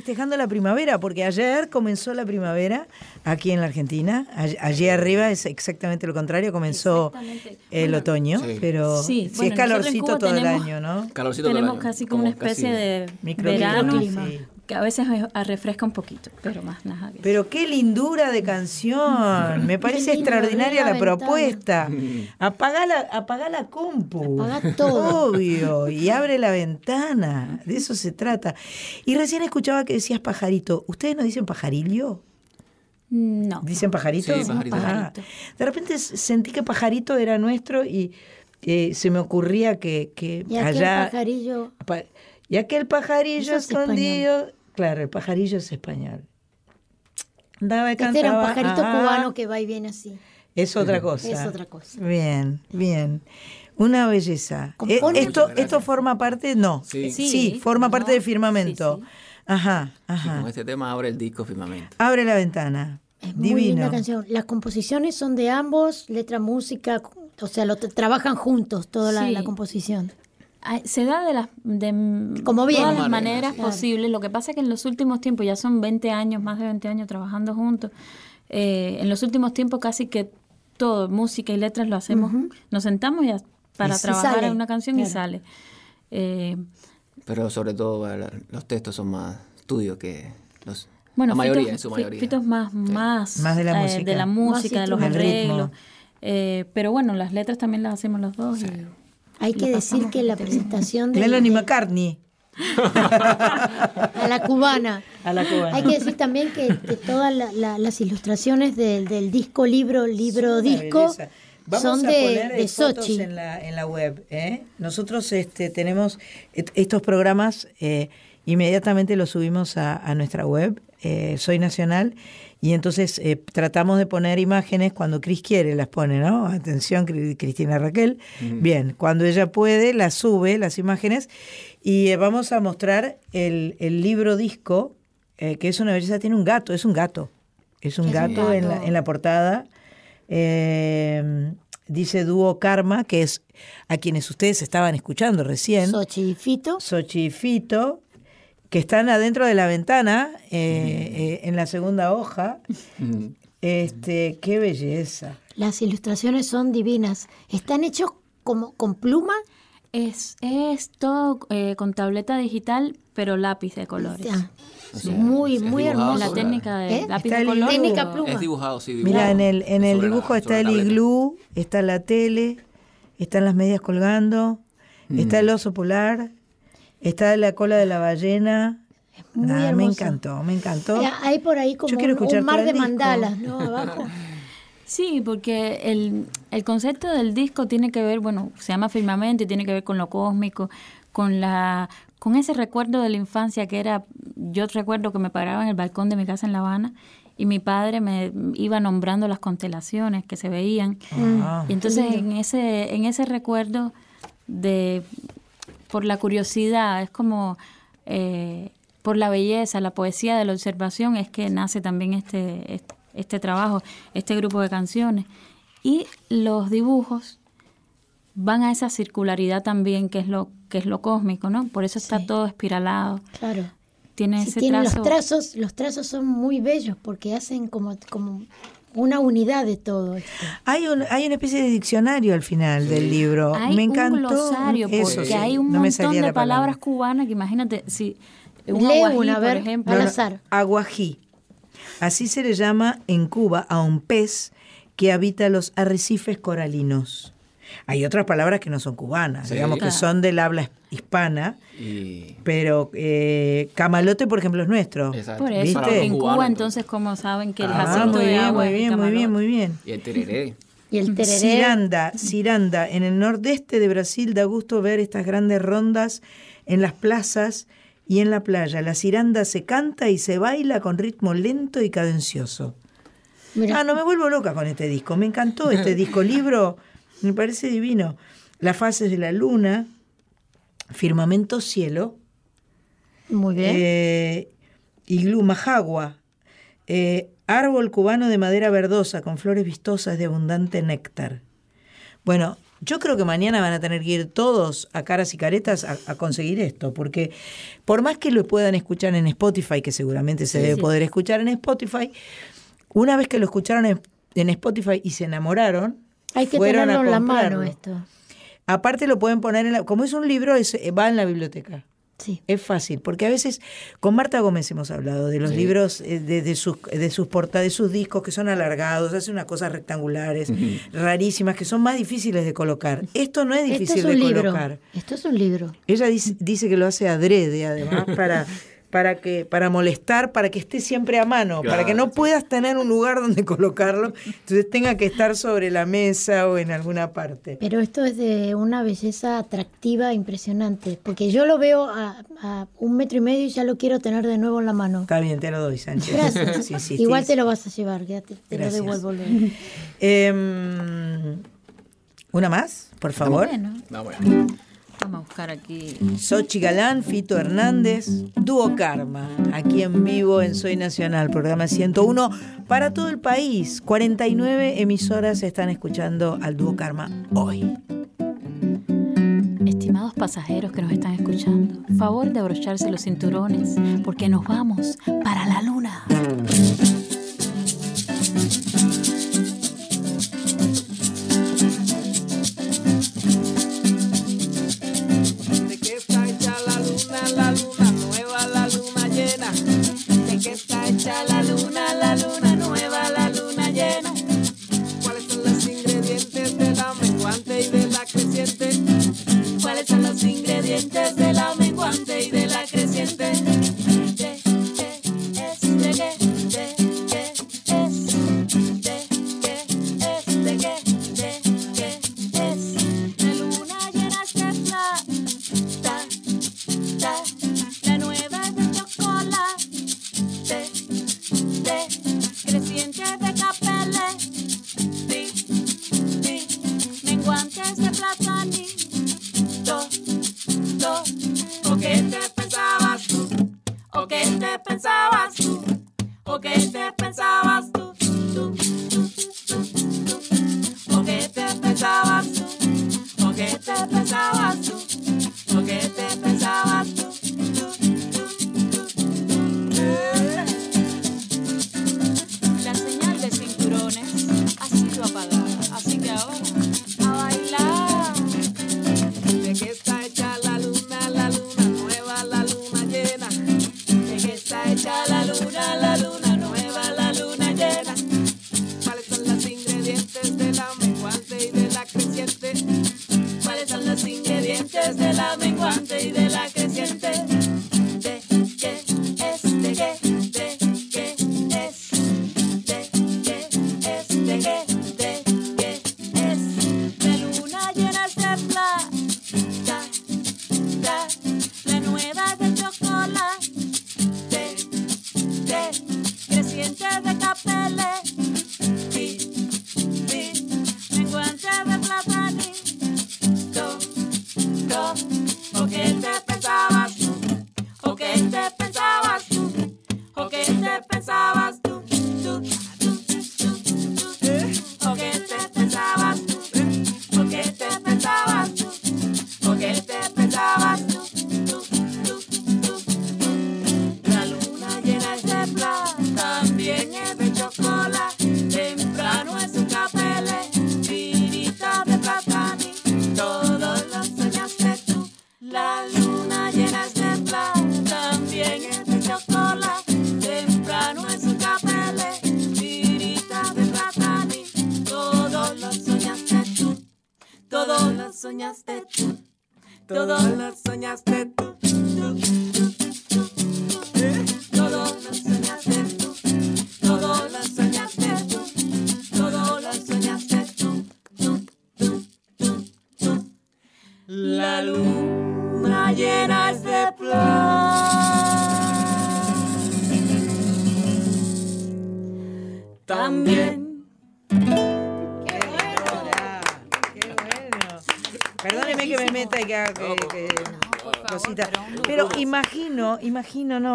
festejando la primavera, porque ayer comenzó la primavera aquí en la Argentina. All- Allí arriba es exactamente lo contrario, comenzó el otoño, Sí. pero Sí, sí, bueno, es calorcito todo el año, ¿no? Calorcito todo el Tenemos año, casi como una especie casi de Microclima, verano sí. Que a veces me- a- refresca un poquito, pero más nada. que- Pero qué lindura de canción. Me parece extraordinaria la la propuesta. Apagá la, apagá la compu. Apagá todo. Obvio. Y abre la ventana. De eso se trata. Y recién escuchaba que decías pajarito. ¿Ustedes no dicen pajarillo? No. ¿Dicen pajarito? Sí, pajarito. Ah. De repente sentí que pajarito era nuestro y eh, se me ocurría que, que Y aquel allá... pajarillo. Pa- y aquel pajarillo es escondido. Claro, el pajarillo es español. Daba y Este era un cantaba, pajarito ah, cubano que va y viene así. Es otra cosa. Es otra cosa. Bien, bien. Una belleza. Compone- Eh, esto, esto forma parte, no. Sí. Sí, Sí, forma ¿no? parte de firmamento. Ajá, ajá. con este tema abre el disco Firmamento. Abre la ventana. Es muy linda Divino. canción. Las composiciones son de ambos, letra, música, o sea, lo tra- trabajan juntos toda la, Sí. la composición. Se da de las de Como viene. todas las Como maneras Claro. posibles. Lo que pasa es que en los últimos tiempos, ya son 20 años, más de 20 años trabajando juntos, eh, en los últimos tiempos casi que todo, música y letras lo hacemos, nos sentamos ya para Y sí trabajar en una canción y claro. sale. Eh, Pero sobre todo los textos son más estudios que los, Bueno, la mayoría, Fito- en su mayoría. Fito es más, más, Más de la eh, música. de la música, de los arreglos. Eh, pero bueno, las letras también las hacemos los dos. y Hay que decir que la presentación de, Melanie McCartney. a la cubana. A la cubana. Hay que decir también que, que todas la- la- las ilustraciones del, del disco, libro, libro, disco. Vamos son a de, poner de fotos Sochi. en la, en la web. ¿eh? Nosotros este, tenemos et- estos programas, eh, inmediatamente los subimos a, a nuestra web, eh, Soy Nacional, y entonces eh, tratamos de poner imágenes cuando Cris quiere, las pone, ¿no? Atención, Cri- Cristina Raquel. Bien, cuando ella puede, las sube, las imágenes, y eh, vamos a mostrar el, el libro disco, eh, que es una belleza, tiene un gato, es un gato. Es un Es un gato, En, la, gato. en la portada. Eh, dice Dúo Karma, que es a quienes ustedes estaban escuchando recién. Sochi y Fito. Sochi y Fito, que están adentro de la ventana, eh, eh, en la segunda hoja. Este, qué belleza. Las ilustraciones son divinas. Están hechos como con pluma Es, es todo eh, con tableta digital, pero lápiz de colores. Ya. Muy, Es muy hermosa. La técnica de ¿Eh? lápiz de color. Técnica pluma. Es dibujado, sí, Mira, en el, en el la- dibujo está el iglú, está la tele, están las medias colgando, está el oso polar, está la cola de la ballena. muy Nada, me encantó, me encantó. Ya, Hay por ahí como quiero un, escuchar un mar de mandalas, ¿no? Abajo. Sí, porque el, el concepto del disco tiene que ver, bueno, se llama firmamento y tiene que ver con lo cósmico, con la con ese recuerdo de la infancia que era, yo recuerdo que me paraba en el balcón de mi casa en La Habana y mi padre me iba nombrando las constelaciones que se veían. Ah. Y entonces en ese, en ese recuerdo de por la curiosidad, es como eh, por la belleza, la poesía de la observación, es que nace también este, este, este trabajo, este grupo de canciones. Y los dibujos van a esa circularidad también, que es lo, que es lo cósmico, ¿no? Por eso está todo espiralado. Claro. Tiene Sí, ese tienen trazo. los trazos, los trazos son muy bellos porque hacen como, como una unidad de todo esto. Hay, un, hay una especie de diccionario al final del libro. Hay me encantó. un glosario, Eso, porque sí, hay un no me montón de la palabra. palabras cubanas que imagínate, si un Lee aguají, una, a por ver, ejemplo, al azar. Aguají. Así se le llama en Cuba a un pez que habita los arrecifes coralinos. Hay otras palabras que no son cubanas, Sí. digamos que Claro. son del habla hispana, Y pero eh, camalote, por ejemplo, es nuestro. Exacto. por eso, ¿Viste? en Cubano, Cuba entonces como saben que el Ah, jacinto muy de bien, agua muy bien, muy bien, muy bien. y el tereré. Y el tereré. Ciranda, Ciranda, en el nordeste de Brasil da gusto ver estas grandes rondas en las plazas y en la playa. La ciranda se canta y se baila con ritmo lento y cadencioso. Ah, no me vuelvo loca con este disco. Me encantó este disco libro. Me parece divino. Las fases de la luna, firmamento cielo, muy bien. eh, iglú majagua, eh, árbol cubano de madera verdosa con flores vistosas de abundante néctar. Bueno, yo creo que mañana van a tener que ir todos a caras y caretas a, a conseguir esto, porque por más que lo puedan escuchar en Spotify, que seguramente se debe sí. poder escuchar en Spotify, una vez que lo escucharon en, en Spotify y se enamoraron, Hay que fueron a tenerlo en la mano esto. Aparte lo pueden poner en la, como es un libro, es- eh, va en la biblioteca. Sí. Es fácil, porque a veces con Marta Gómez hemos hablado de los Sí. libros, eh, de, de sus de sus portadas, de sus discos que son alargados, hace unas cosas rectangulares, rarísimas, que son más difíciles de colocar. Esto no es Esto difícil es un de libro. colocar. Esto es un libro. Ella dice, dice que lo hace adrede, además, para, para que para molestar, para que esté siempre a mano, para que no sí. puedas tener un lugar donde colocarlo, entonces tenga que estar sobre la mesa o en alguna parte. Pero esto es de una belleza atractiva impresionante. Porque yo lo veo a, a un metro y medio y ya lo quiero tener de nuevo en la mano. Está bien, te lo doy, Sánchez. Gracias. Sí, sí, Igual te lo vas a llevar, ya te, te lo Gracias. devuelvo luego. Em, ¿Una más, por favor? Bueno, No, bueno. Vamos a buscar aquí. Sochi Galán, Fito Hernández, Dúo Karma, aquí en vivo en Soy Nacional, programa 101 para todo el país. 49 emisoras están escuchando al Dúo Karma hoy. Estimados pasajeros que nos están escuchando, favor de abrocharse los cinturones porque nos vamos para la luna. Qué está hecha la luna, la luna nueva, la luna llena. ¿Cuáles son los ingredientes de la menguante y de la creciente? ¿Cuáles son los ingredientes de la menguante y de la creciente?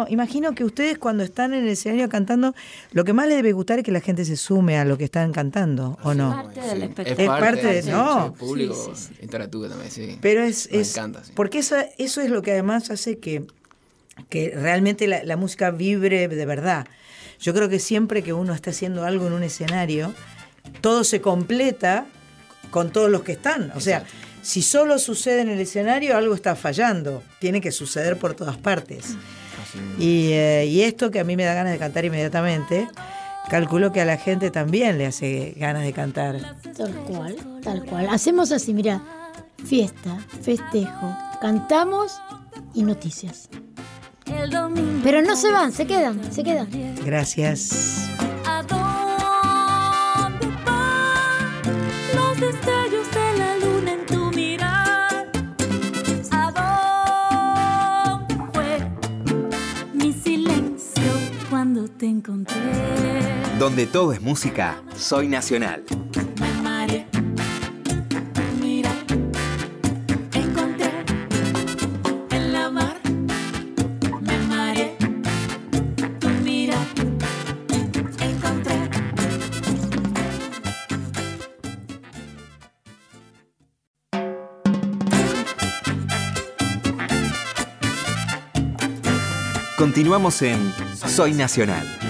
No, imagino que ustedes cuando están en el escenario cantando, lo que más les debe gustar es que la gente se sume a lo que están cantando, ¿o no? parte del Es espectáculo. Es parte de- sí, no. sí, público Sí, sí, sí. interactúa también, sí. Pero es, Me es encanta, sí. porque eso, eso es lo que además hace que, que realmente la, la música vibre de verdad. Yo creo que siempre que uno está haciendo algo en un escenario, todo se completa con todos los que están. O sea, si solo sucede en el escenario, algo está fallando. Tiene que suceder por todas partes. Y, eh, y esto que a mí me da ganas de cantar inmediatamente, calculo que a la gente también le hace ganas de cantar. Tal cual, tal cual. Hacemos así, mira, fiesta, festejo, cantamos y noticias. Pero no se van, se quedan, se quedan. Gracias. Donde todo es música, soy nacional. Continuamos en Soy Nacional.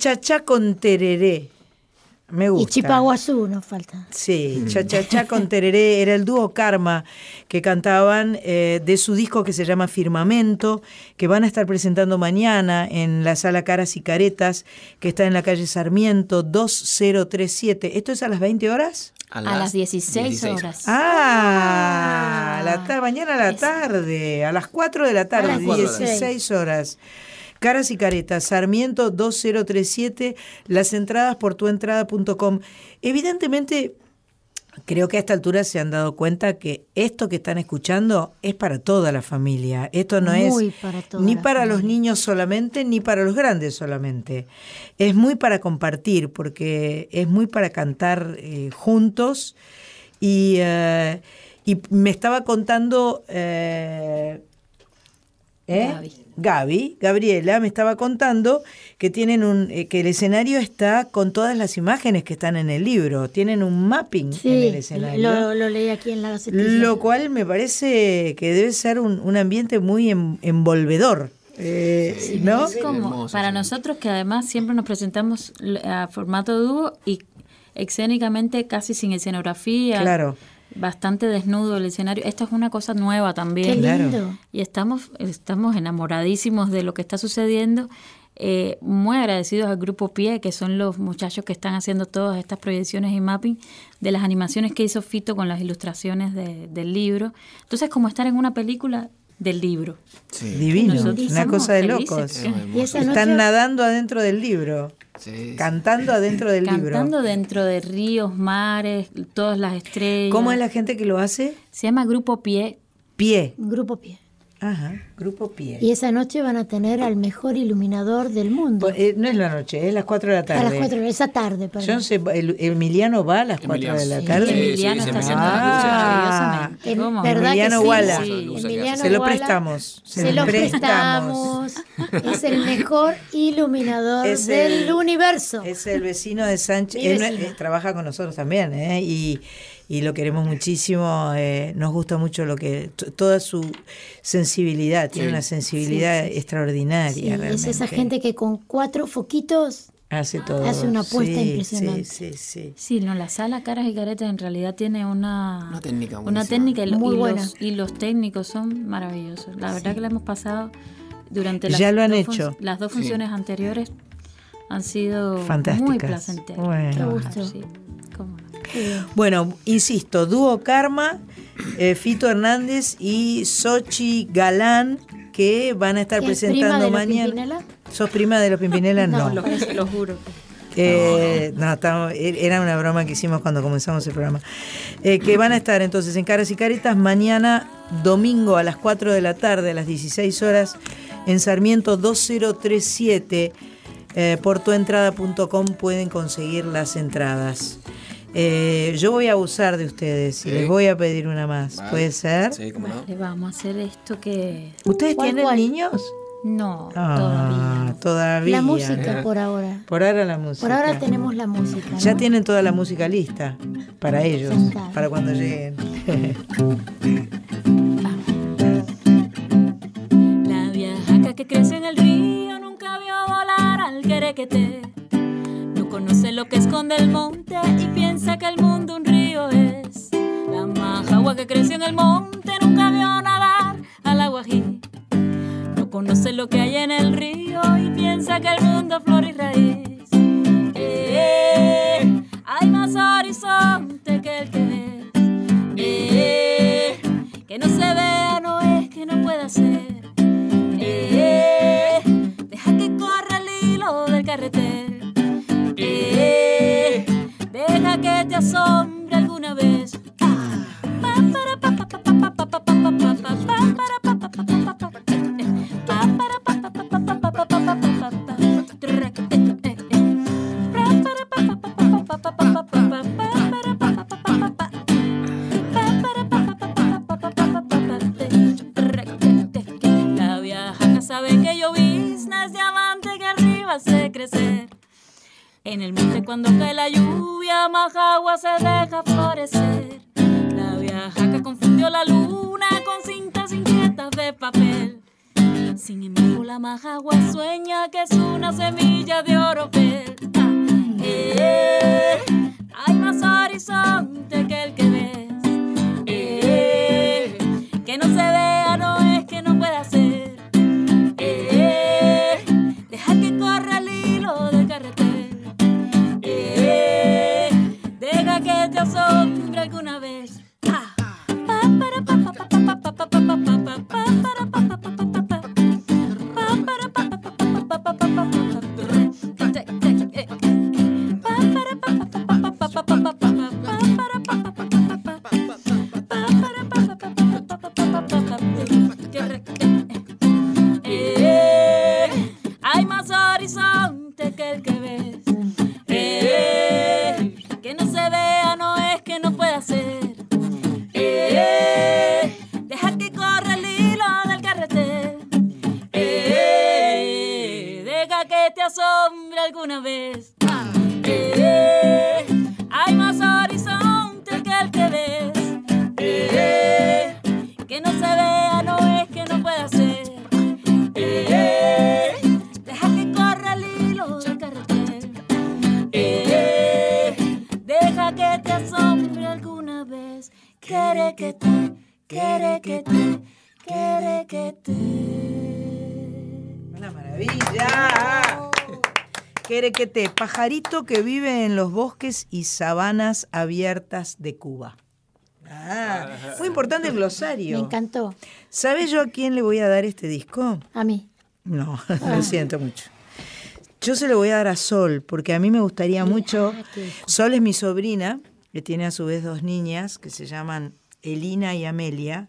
Cha cha cha con tereré. Me gusta. Y Chipaguazú nos falta. Sí, Cha Cha Cha con Tereré era el dúo Karma que cantaban eh, de su disco que se llama Firmamento, que van a estar presentando mañana en la sala Caras y Caretas, que está en la calle Sarmiento 2037. ¿Esto es a las 20 horas? A las 16 horas. Ah, a la mañana a la tarde, a las 4 de la tarde, las 16. 16 horas. Caras y caretas, Sarmiento 2037, las entradas por tuentrada.com. Evidentemente, creo que a esta altura se han dado cuenta que esto que están escuchando es para toda la familia. Esto no Muy es para ni para los niños solamente, ni para los grandes solamente. Es muy para compartir, porque es muy para cantar eh, juntos. Y, eh, y me estaba contando eh, ¿eh? Gaby. Gaby, Gabriela, me estaba contando que tienen un, eh, que el escenario está con todas las imágenes que están en el libro. Tienen un mapping en el escenario. lo, lo leí aquí en la gacetilla. Lo cual me parece que debe ser un, un ambiente muy em- envolvedor. eh, ¿No? Es como para nosotros que además siempre nos presentamos a formato dúo y escénicamente casi sin escenografía. Claro. Bastante desnudo el escenario. Esto es una cosa nueva también. Qué lindo. Y estamos, estamos enamoradísimos de lo que está sucediendo. Eh, muy agradecidos al grupo Pie, que son los muchachos que están haciendo todas estas proyecciones y mapping de las animaciones que hizo Fito con las ilustraciones de- del libro. Entonces, como estar en una película del libro. Divino, Nosotros una cosa de felices. locos. Y esa Están nadando adentro del libro, cantando adentro del libro. Cantando dentro de ríos, mares, todas las estrellas. ¿Cómo es la gente que lo hace? Se llama Grupo Pie. Pie. Grupo Pie. Ajá, grupo Pie. Y esa noche van a tener al mejor iluminador del mundo. Eh, no es la noche, es las 4 de la tarde. a las cuatro, esa tarde, perdón. Sé, el- Emiliano va a las 4 de la Sí, tarde. Emiliano está haciendo Ah, las luces. ¿Cómo? ¿Verdad Emiliano que sí? Wala. Sí, Se lo prestamos. Se, Se lo prestamos. prestamos. Es el mejor iluminador Es del el- universo. Es el vecino de Sánchez. Mi Él vecino. eh, trabaja con nosotros también, ¿eh? Y, y lo queremos muchísimo. eh, nos gusta mucho lo que. Toda su sensibilidad. Tiene una sensibilidad Sí, sí, sí. extraordinaria. Sí, es realmente. esa gente que con cuatro foquitos Hace todo. hace una apuesta Sí, impresionante. Sí, sí, sí. Sí, no, la sala Caras y Caretas en realidad tiene una, Una técnica una técnica y, lo- Muy y buena. los, y los técnicos son maravillosos. La verdad que la hemos pasado durante las, Ya lo han dos hecho. las dos Sí. funciones anteriores. Han sido muy placenteras. Bueno. Qué gusto. Sí. Bueno, insisto, dúo Karma, eh, Fito Hernández y Sochi Galán, que van a estar ¿Que es presentando prima de los mañana. Pimpinela? ¿Sos prima de los Pimpinela? No. Lo, lo juro. Eh, no, estamos- era una broma que hicimos cuando comenzamos el programa. Eh, que van a estar entonces en Caras y Caretas mañana, domingo a las 4 de la tarde, a las 16 horas, en Sarmiento 2037. Eh, por tuentrada.com pueden conseguir las entradas. Eh, yo voy a abusar de ustedes y les voy a pedir una más. Vale. ¿Puede ser? Sí, cómo no. Vale, vamos a hacer esto que... ¿Ustedes ¿Cuál, tienen cuál? niños? No, Ah, todavía. todavía. La música por ahora. Por ahora la música. Por ahora tenemos la música. Ya ¿no? tienen toda la música lista para ellos, para cuando lleguen. La viajaca que crece en el río nunca vio volar al querequete. No conoce lo que esconde el monte y piensa que el mundo un río es. La majagua que crece en el monte nunca vio nadar al aguají. No conoce lo que hay en el río y piensa que el mundo flor y raíz. Eh, hay más horizonte que el que ves. Eh, que no se vea no es que no pueda ser. En el monte cuando cae la lluvia, más agua se deja florecer. La viaja que confundió la luna con cintas inquietas de papel. Sin embargo, la majagua sueña que es una semilla de oropel. Ah, eh, hay más horizonte que el que ves. Eh, que no se vea pajarito que vive en los bosques y sabanas abiertas de Cuba. Ah, muy importante el glosario. Me encantó. ¿Sabes yo a quién le voy a dar este disco? A mí. No, Ah. lo siento mucho. Yo se lo voy a dar a Sol, porque a mí me gustaría mucho. Sol es mi sobrina, que tiene a su vez dos niñas que se llaman Elina y Amelia.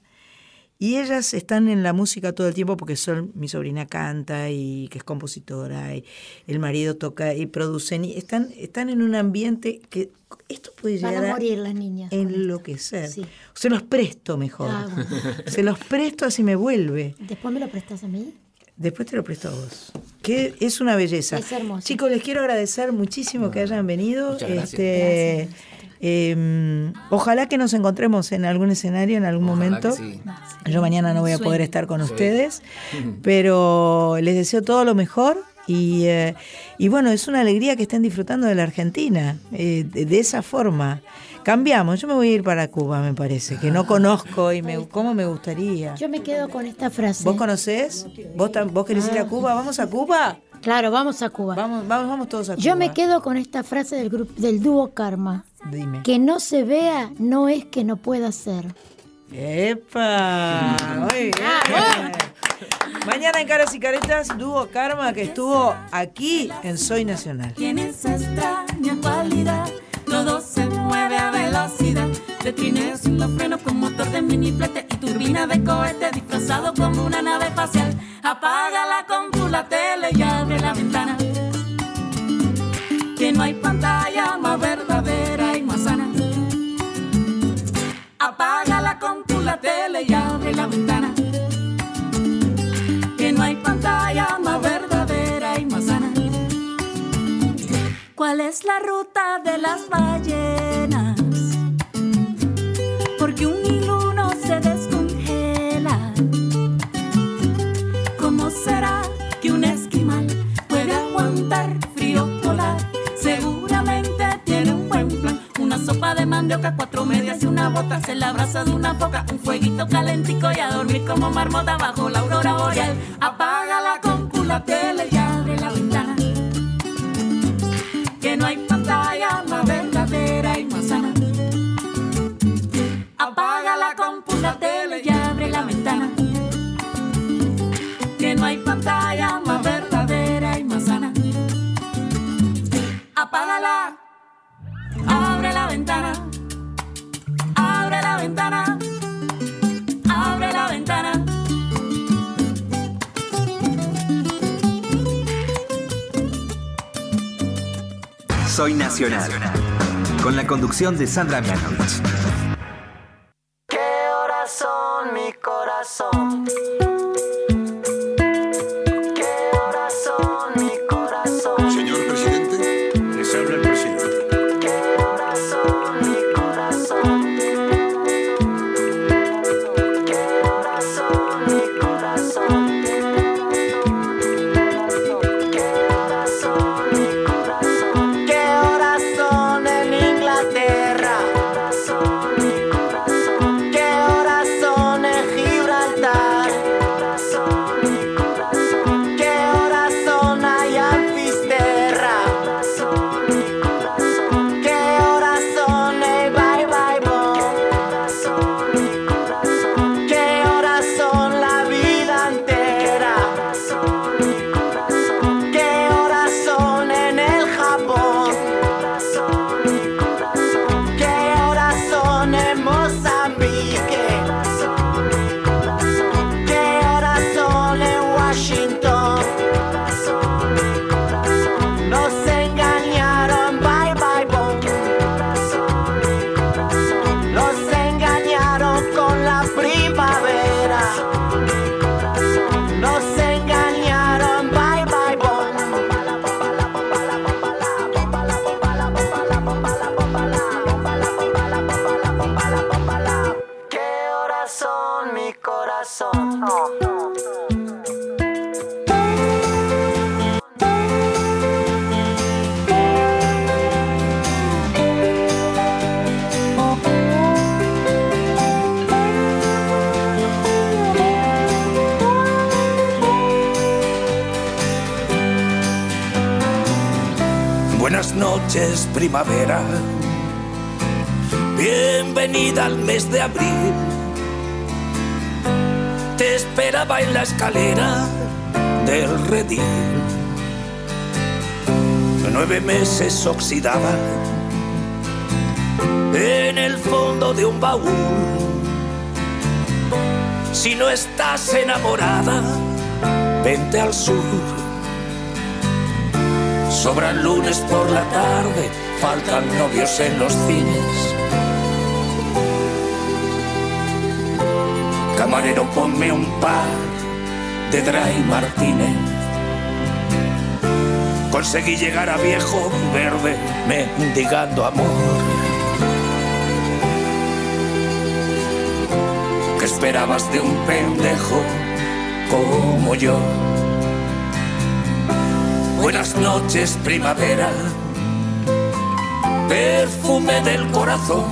Y ellas están en la música todo el tiempo porque Sol, mi sobrina, canta y que es compositora, y el marido toca y producen. Y están, están en un ambiente que esto puede Van llegar a morir las niñas. enloquecer. Se los presto mejor. Ah, bueno. Se los presto así me vuelve. Después me lo prestas a mí. Después te lo presto a vos. Que es una belleza. Es hermoso. Chicos, les quiero agradecer muchísimo que hayan venido. Muchas gracias. Este, eh, ojalá que nos encontremos en algún escenario en algún Ojalá momento. sí. Yo mañana no voy a Sueño. poder estar con Sí. ustedes, pero les deseo todo lo mejor. Y, eh, y bueno, es una alegría que estén disfrutando de la Argentina, eh, de, de esa forma. Cambiamos, yo me voy a ir para Cuba, me parece, que no conozco y me, cómo me gustaría. Yo me quedo con esta frase. ¿Vos conocés? ¿Vos, vos querés ir a Cuba? ¿Vamos a Cuba? Claro, vamos a Cuba. Vamos, vamos, vamos todos a Cuba. Yo me quedo con esta frase del grupo del dúo Karma. Dime. Que no se vea no es que no pueda ser. ¡Epa! Muy bien. Mañana en Caras y Caretas, dúo Karma que estuvo aquí en Soy Nacional. Tiene esa extraña cualidad, todo se mueve a velocidad. De trineo sin los frenos con motor de mini flete y turbina de cohete disfrazado como una nave espacial. Apaga la compu, la tele y abre la ventana. Que no hay pantalla más verdadera y más sana. Apaga la compu, la tele y abre la ventana. Que no hay pantalla más verdadera y más sana. ¿Cuál es la ruta de las ballenas? Será que un esquimal puede aguantar frío polar? Seguramente tiene un buen plan. Una sopa de mandioca, cuatro medias y una bota. Se la abraza de una foca, un fueguito calentico y a dormir como marmota bajo la aurora boreal. Apaga la compu, la tele y abre la ventana que no hay ventana, abre la ventana, abre la ventana. Soy Nacional. Con la conducción de Sandra Mianovich. Primavera. Bienvenida al mes de abril. Te esperaba en la escalera del redil. Nueve meses oxidaba en el fondo de un baúl. Si no estás enamorada, vente al sur. Sobran lunes por la tarde, faltan novios en los cines. Camarero, ponme un par de Dry Martínez. Conseguí llegar a viejo verde, mendigando amor. ¿Qué esperabas de un pendejo como yo? Buenas noches, primavera. Perfume del corazón.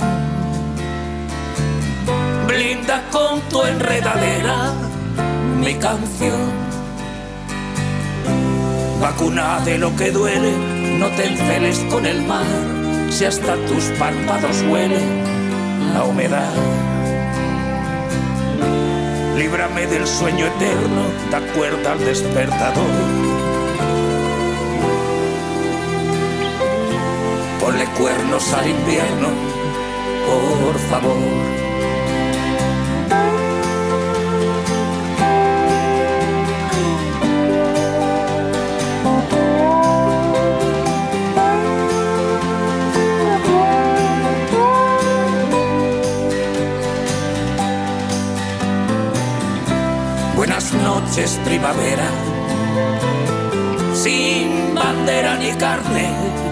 Blinda con tu enredadera mi canción. Vacuna de lo que duele, no te enceles con el mar. Si hasta tus párpados huelen la humedad. Líbrame del sueño eterno, da cuerda al despertador. Ponle cuernos al invierno, por favor. Buenas noches, primavera, sin bandera ni carne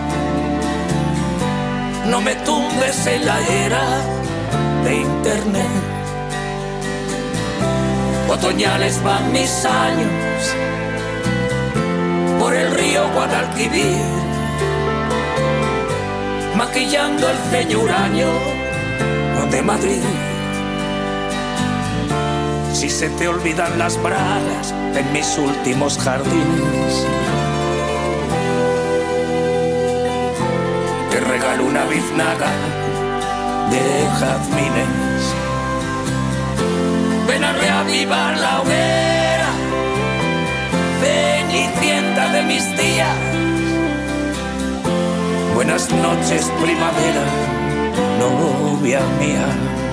no me tumbes en la era de internet. Otoñales van mis años por el río Guadalquivir, maquillando el ceño huraño de Madrid. Si se te olvidan las bragas en mis últimos jardines. Te regalo una biznaga de jazmines. Ven a reavivar la hoguera, cenicienta de mis días. Buenas noches, primavera, novia mía.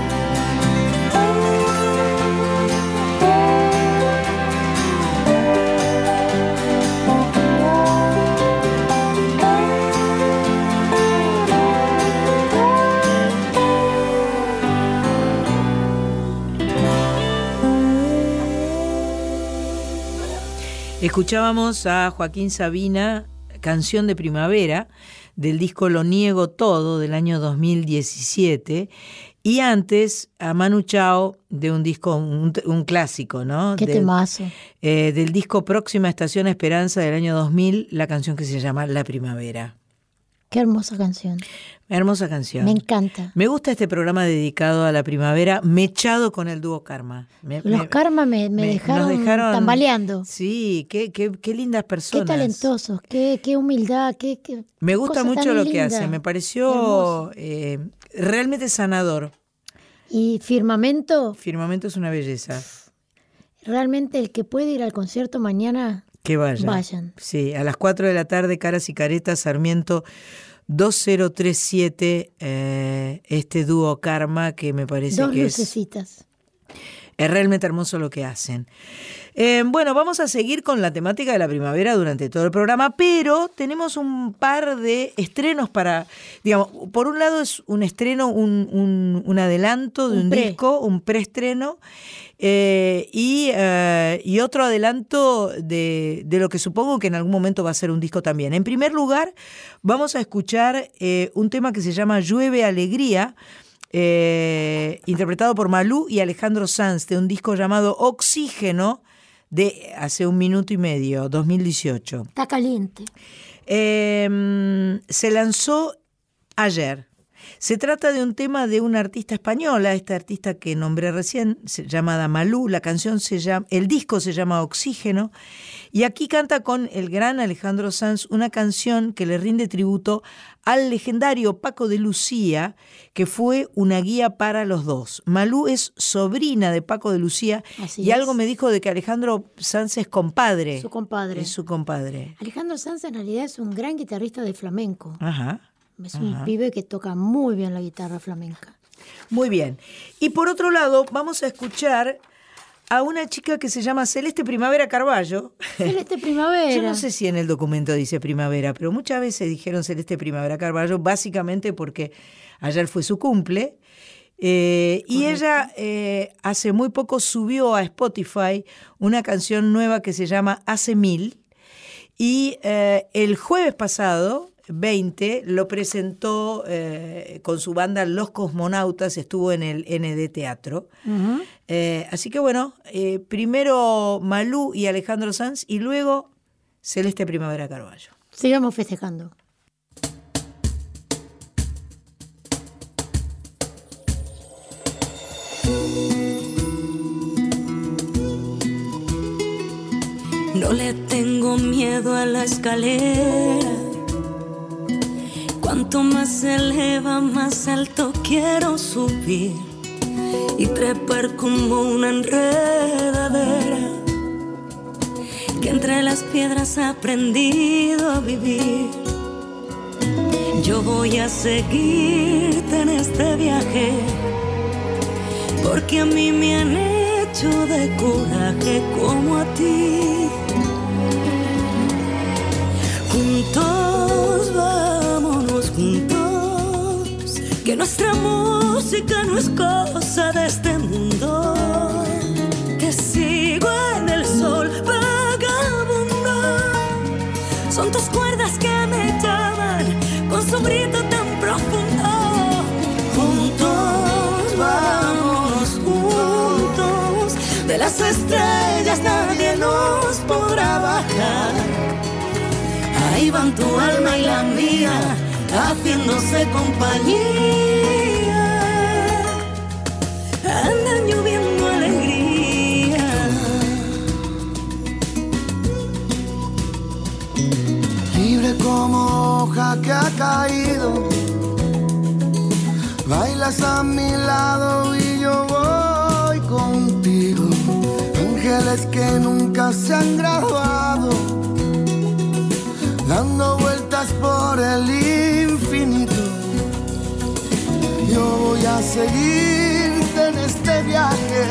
Escuchábamos a Joaquín Sabina, canción de primavera, del disco Lo Niego Todo del año 2017. Y antes a Manu Chao de un disco, un, un clásico, ¿no? Qué del, temazo. eh, del disco Próxima Estación Esperanza del año 2000, la canción que se llama La Primavera. Qué hermosa canción. Hermosa canción. Me encanta. Me gusta este programa dedicado a la primavera, mechado con el dúo Karma. Me- Los me- karma me, dejaron, dejaron- tambaleando. Sí, qué, qué, qué lindas Qué personas. talentosos, qué, qué humildad, qué, qué Me gusta mucho lo que hace, me pareció eh, realmente sanador. Y Firmamento, Firmamento es una belleza. realmente el que puede ir al concierto mañana, Que vayan. Vayan. Sí, a las 4 de la tarde, Caras y Caretas, Sarmiento 2037, eh, este dúo Karma que me parece dos que es lucecitas. Es realmente hermoso lo que hacen. Eh, bueno, vamos a seguir con la temática de la primavera durante todo el programa, pero tenemos un par de estrenos para, digamos, por un lado es un estreno, un, un- un adelanto de Un disco, un preestreno, eh, y, eh, y otro adelanto de, de lo que supongo que en algún momento va a ser un disco también. En primer lugar, vamos a escuchar un tema que se llama Llueve Alegría, eh, interpretado por Malú y Alejandro Sanz, de un disco llamado Oxígeno, de hace un minuto y medio, 2018. Está caliente. Eh, se lanzó ayer. Se trata de un tema de una artista española, esta artista que nombré recién, se- llamada Malú. La canción se llama, el disco se llama Oxígeno. Y aquí canta con el gran Alejandro Sanz una canción que le rinde tributo al legendario Paco de Lucía, que fue una guía para los dos. Malú es sobrina de Paco de Lucía Así y es. algo me dijo de que Alejandro Sanz es compadre. Su compadre. Es su compadre. Alejandro Sanz en realidad es un gran guitarrista de flamenco. Ajá. Es un Ajá. pibe que toca muy bien la guitarra flamenca. Muy bien. Y por otro lado, vamos a escuchar a una chica que se llama Celeste Primavera Carballo. Celeste Primavera. Yo no sé si en el documento dice primavera, pero muchas veces dijeron Celeste Primavera Carballo, básicamente porque ayer fue su cumple. Eh, y ella eh, hace muy poco subió a Spotify una canción nueva que se llama Hace Mil. Y eh, el jueves pasado, 20, lo presentó eh, con su banda Los Cosmonautas, estuvo en el ND Teatro. Eh, así que bueno, eh, primero Malú y Alejandro Sanz y luego Celeste Primavera Carballo. Sigamos festejando. No le tengo miedo a la escalera. Cuanto más se eleva, más alto quiero subir y trepar como una enredadera que entre las piedras ha aprendido a vivir. Yo voy a seguirte en este viaje porque a mí me han hecho de coraje como a ti. Juntos, juntos, que nuestra música no es cosa de este mundo. Que sigo en el sol vagabundo, son tus cuerdas que me llaman con su grito tan profundo. Juntos, vámonos juntos, de las estrellas nadie nos podrá bajar. Ahí van tu alma y la mía, haciéndose compañía. Andan lloviendo alegría. libre como hoja que ha caído. Bailas a mi lado y yo voy contigo. Ángeles que nunca se han graduado, por el infinito. Yo voy a seguirte en este viaje,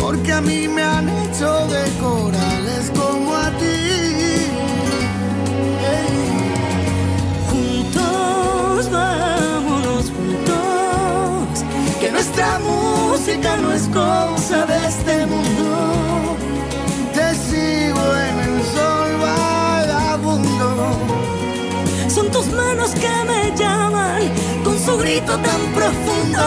porque a mí me han hecho de corales como a ti. Juntos, vámonos juntos, que nuestra música no es cosa de este mundo. Son tus manos que me llaman con su grito tan profundo.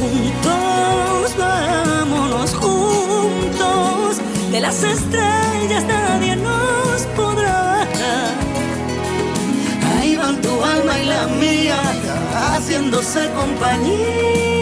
Juntos, vámonos juntos, de las estrellas nadie nos podrá bajar. Ahí van tu alma y la mía, haciéndose compañía.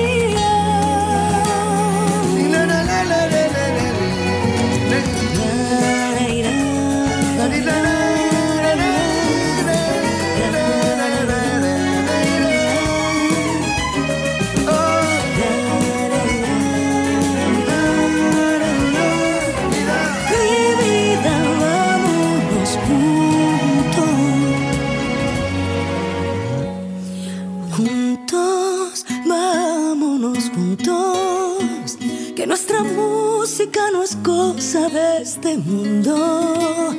de este mundo.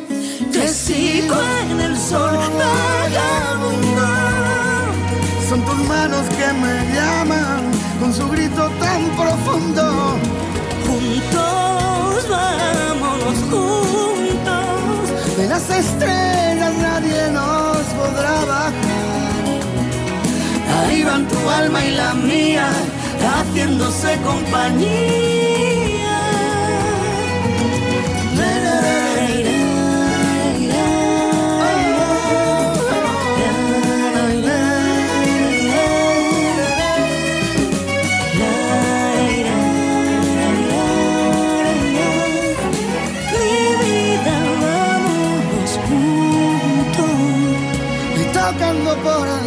Te sigo en el sol vagabundo. Son tus manos que me llaman con su grito tan profundo. Juntos vamos, juntos. De las estrellas nadie nos podrá bajar. Ahí van tu alma y la mía haciéndose compañía. por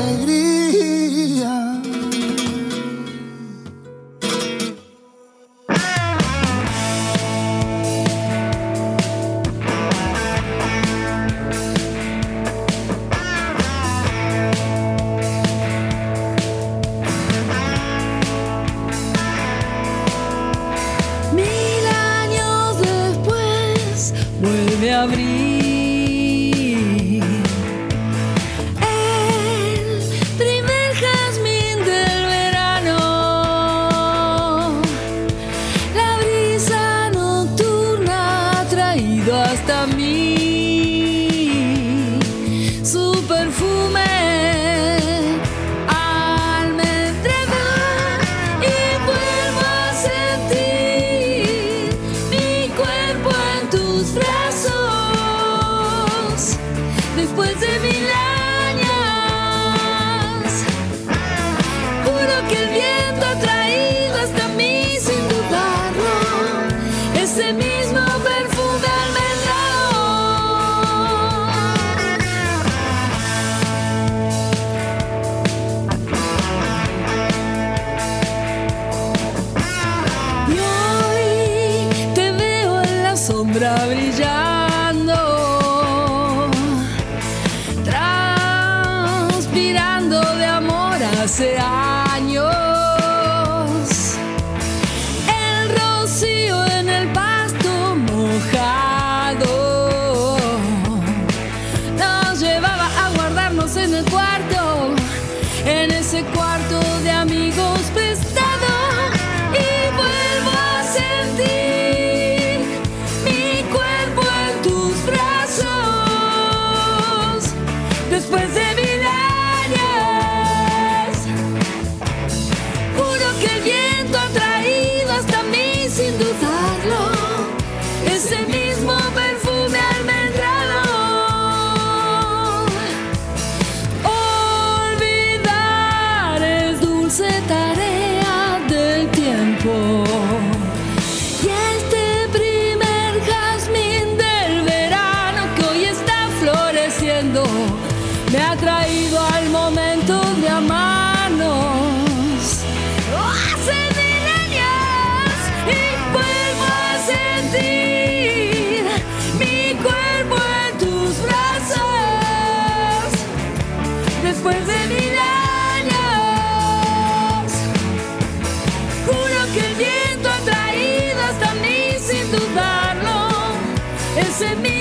people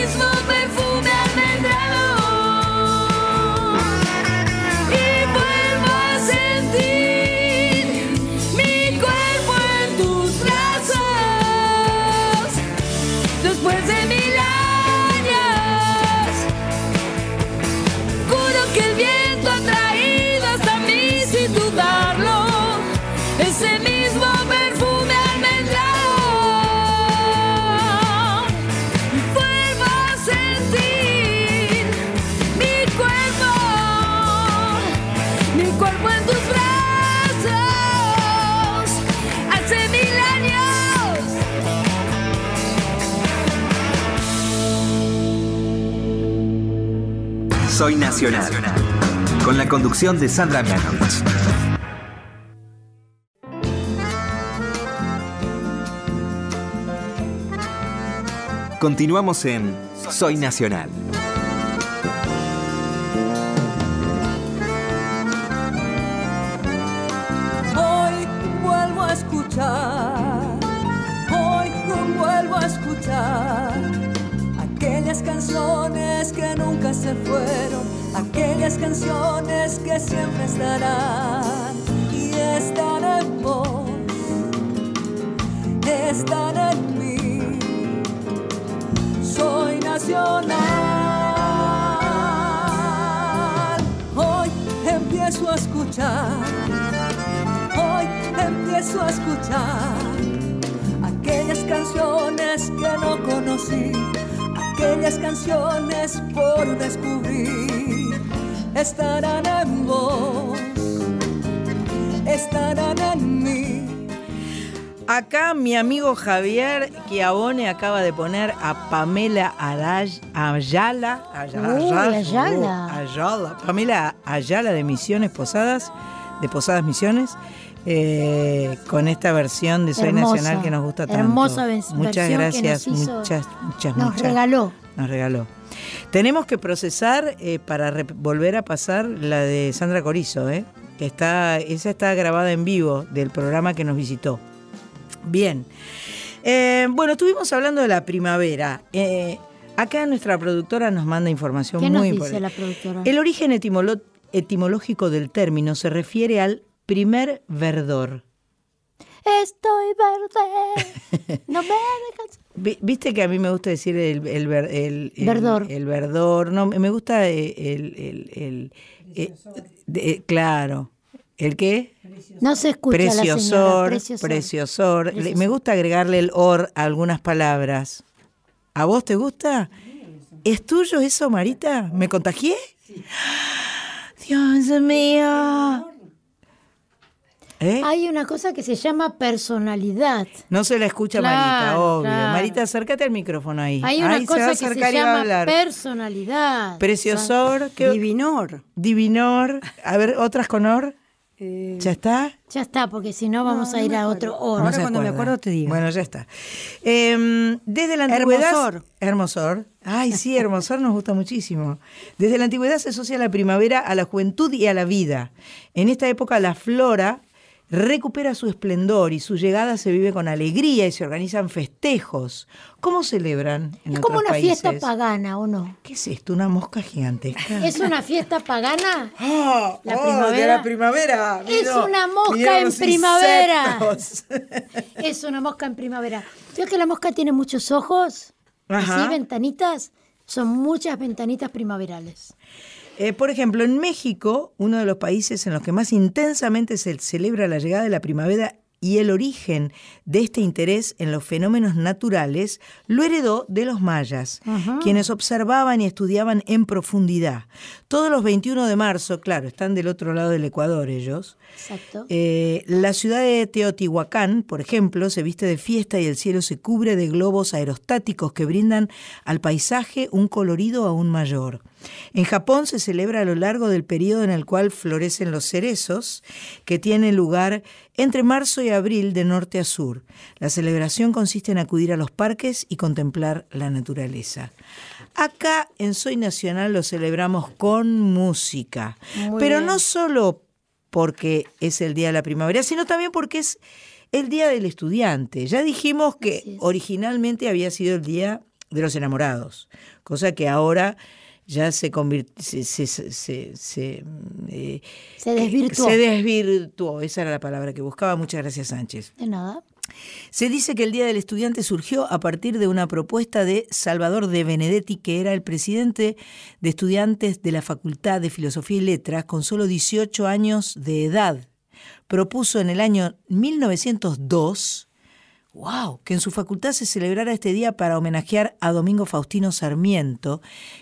It's my Soy Nacional. Con la conducción de Sandra Mianovich. Continuamos en Soy Nacional. Javier Chiavone acaba de poner a Pamela Ayala. Ayala, Uy, Ayala. uh, Ayala. Pamela Ayala de Misiones Posadas, de Posadas Misiones, eh, con esta versión de Soy Hermosa, Nacional que nos gusta tanto. hermosa Muchas versión que gracias, nos hizo- muchas, muchas, nos muchas. regaló. Nos regaló. Tenemos que procesar eh, para volver a pasar la de Sandra Corizo, ¿eh? que está, esa está grabada en vivo del programa que nos visitó. Bien. Eh, bueno, estuvimos hablando de la primavera. Eh, acá nuestra productora nos manda información ¿Qué nos muy dice importante. la productora? El origen etimolo- etimológico del término se refiere al primer verdor. Estoy verde. No me dejas. Vi- Viste que a mí me gusta decir el, el, ver- el- el- Verdor. El verdor. No, me gusta eh, el. el, claro. ¿El qué? No se escucha la señora. Preciosor. Preciosor. Preciosor. Le- Preciosor. Me gusta agregarle el or a algunas palabras. ¿A vos te gusta? ¿Es tuyo eso, Marita? ¿Me contagié? Dios mío. ¿Eh? Hay una cosa que se llama personalidad. No se la escucha Claro, Marita, obvio. claro. Marita, acércate al micrófono ahí. Hay una Ahí se va a cosa que se a llama hablar. personalidad. Preciosor. ¿qué- Divinor. Divinor. A ver, otras con or. ¿Ya está? Ya está, porque si no vamos a ir a otro oro. No se acuerda. Bueno, ya está. Eh, desde la antigüedad. Hermosor. Hermosor. Ay, sí, hermosor nos gusta muchísimo. Desde la antigüedad se asocia la primavera a la juventud y a la vida. En esta época la flora recupera su esplendor y su llegada se vive con alegría y se organizan festejos. ¿Cómo celebran en Es como una países? fiesta pagana, ¿o no? ¿Qué es esto? ¿Una mosca gigantesca? ¿Es una fiesta pagana? Ah, la oh, primavera. de la primavera. Es Mira, una mosca en primavera. Es una mosca en primavera. ¿Sabes que la mosca tiene muchos ojos? Ajá. Así, ventanitas. Son muchas ventanitas primaverales. Eh, por ejemplo, en México, uno de los países en los que más intensamente se celebra la llegada de la primavera y el origen de este interés en los fenómenos naturales lo heredó de los mayas, quienes observaban y estudiaban en profundidad. Todos los 21 de marzo, claro, están del otro lado del Ecuador ellos, Exacto. eh, la ciudad de Teotihuacán, por ejemplo, se viste de fiesta y el cielo se cubre de globos aerostáticos que brindan al paisaje un colorido aún mayor. En Japón se celebra a lo largo del periodo en el cual florecen los cerezos, que tiene lugar entre marzo y abril de norte a sur. La celebración consiste en acudir a los parques y contemplar la naturaleza. Acá en Soy Nacional lo celebramos con música, Muy pero bien. no solo porque es el día de la primavera, sino también porque es el día del estudiante. Ya dijimos que originalmente había sido el día de los enamorados, cosa que ahora ya se convirtió, se, se, se, se- se, eh, Se desvirtuó. se desvirtuó, esa era la palabra que buscaba. Muchas gracias, Sánchez. De nada. Se dice que el Día del Estudiante surgió a partir de una propuesta de Salvador de Benedetti, que era el presidente de estudiantes de la Facultad de Filosofía y Letras con solo 18 años de edad. Propuso en el año 1902 Wow, que en su facultad se celebrara este día para homenajear a Domingo Faustino Sarmiento,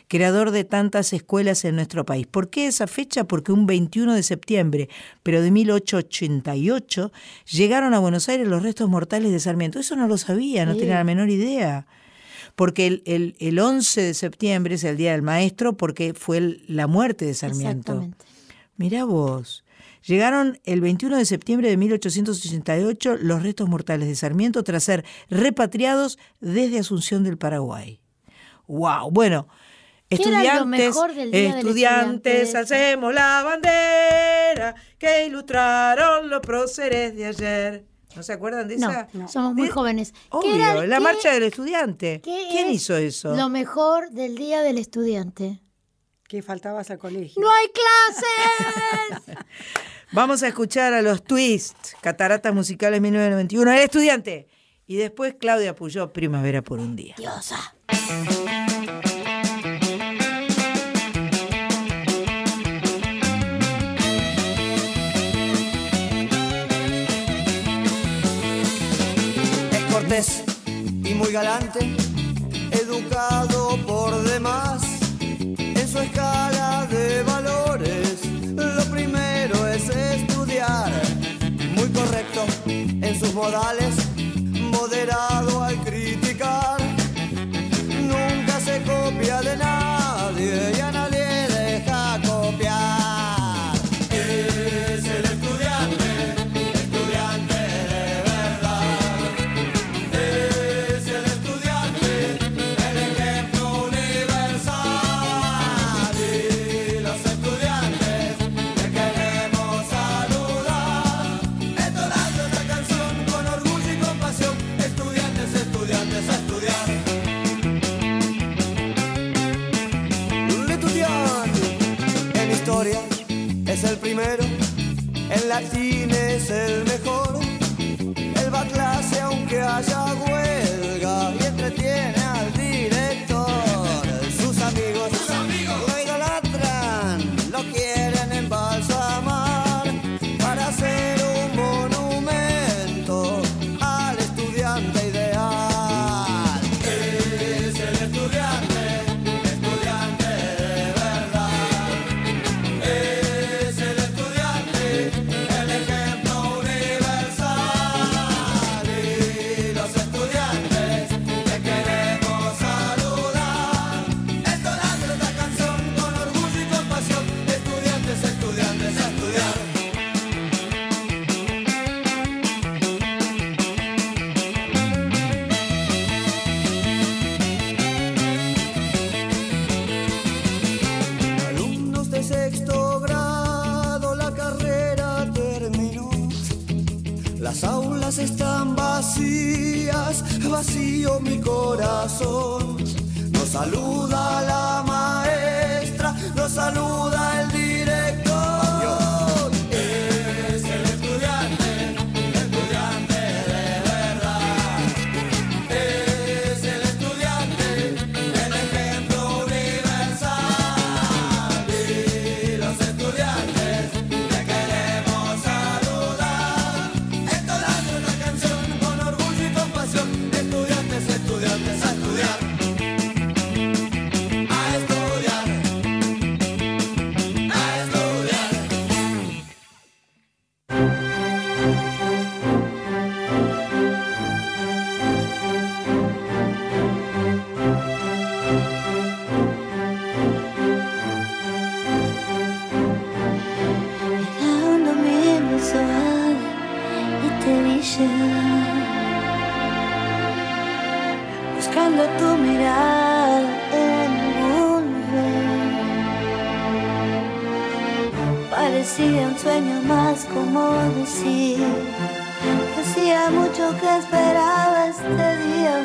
creador de tantas escuelas en nuestro país. ¿Por qué esa fecha? Porque un 21 de septiembre, pero de 1888, llegaron a Buenos Aires los restos mortales de Sarmiento. Eso no lo sabía, no Sí. tenía la menor idea. Porque el, el- el 11 de septiembre es el Día del Maestro, porque fue el- la muerte de Sarmiento. Exactamente. Mirá vos. Llegaron el 21 de septiembre de 1888 los restos mortales de Sarmiento tras ser repatriados desde Asunción del Paraguay. ¡Wow! Bueno, Estudiantes, estudiantes, hacemos la bandera que ilustraron los próceres de ayer. ¿No se acuerdan de esa? No, somos muy ¿Eh? jóvenes. Obvio, era, la marcha del estudiante. ¿Quién hizo eso? Lo mejor del día del estudiante. Que faltabas al colegio. ¡No hay clases! Vamos a escuchar a los Twists, Cataratas Musicales 1991, El Estudiante. Y después Claudia Puyó, Primavera por un Día. Diosa. Es cortés y muy galante, educado por demás, en su escala de en sus modales, moderado al criticar, nunca se copia de nada. vacío mi corazón. Nos saluda la maestra, nos saluda. parecía un sueño más como decir. Hacía mucho que esperaba este día.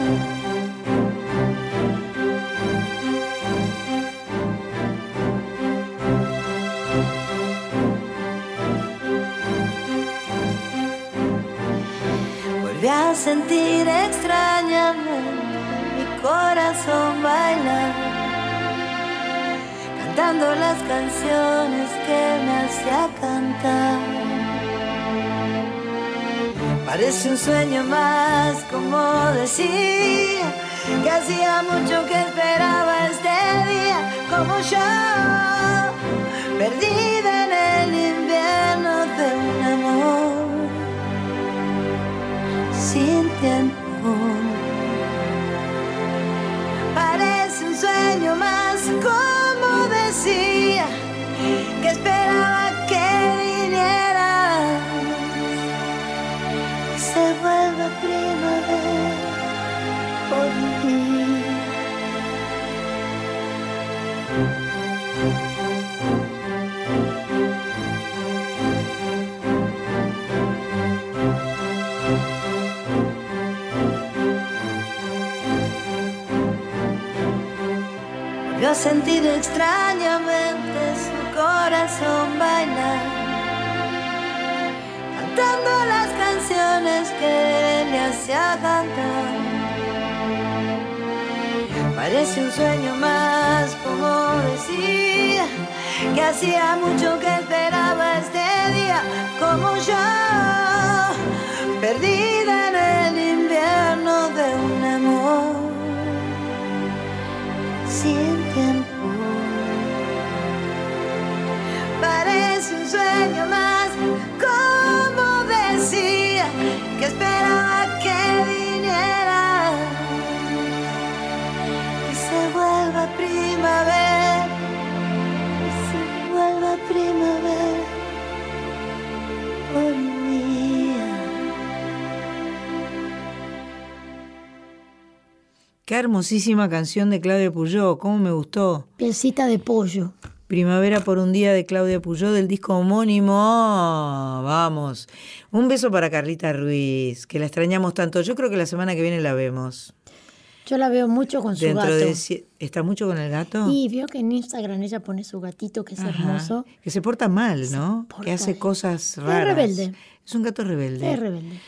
Volví a sentir extrañamente mi corazón bailando, cantando las canciones que me hacía cantar. Parece un sueño más, como decía, que hacía mucho que esperaba este día, como yo, perdida ha sentido extrañamente su corazón bailar, cantando las canciones que le hacía cantar. Parece un sueño más, como decía, que hacía mucho que esperaba este día, como yo, perdida en el invierno de un amor sin que esperaba que viniera, que se vuelva primavera, que se vuelva primavera por un día. Qué hermosísima canción de Claudia Puyó, cómo me gustó. Pielcita de pollo. Primavera por un día de Claudia Puyó del disco homónimo. Vamos. Un beso para Carlita Ruiz, que la extrañamos tanto. Yo creo que la semana que viene la vemos. Yo la veo mucho con su gato. de ¿Está mucho con el gato? Y vio que en Instagram ella pone su gatito, que es Ajá. hermoso. Que se porta mal, ¿no? Que hace cosas raras. rebelde. Es un gato rebelde. Es rebelde.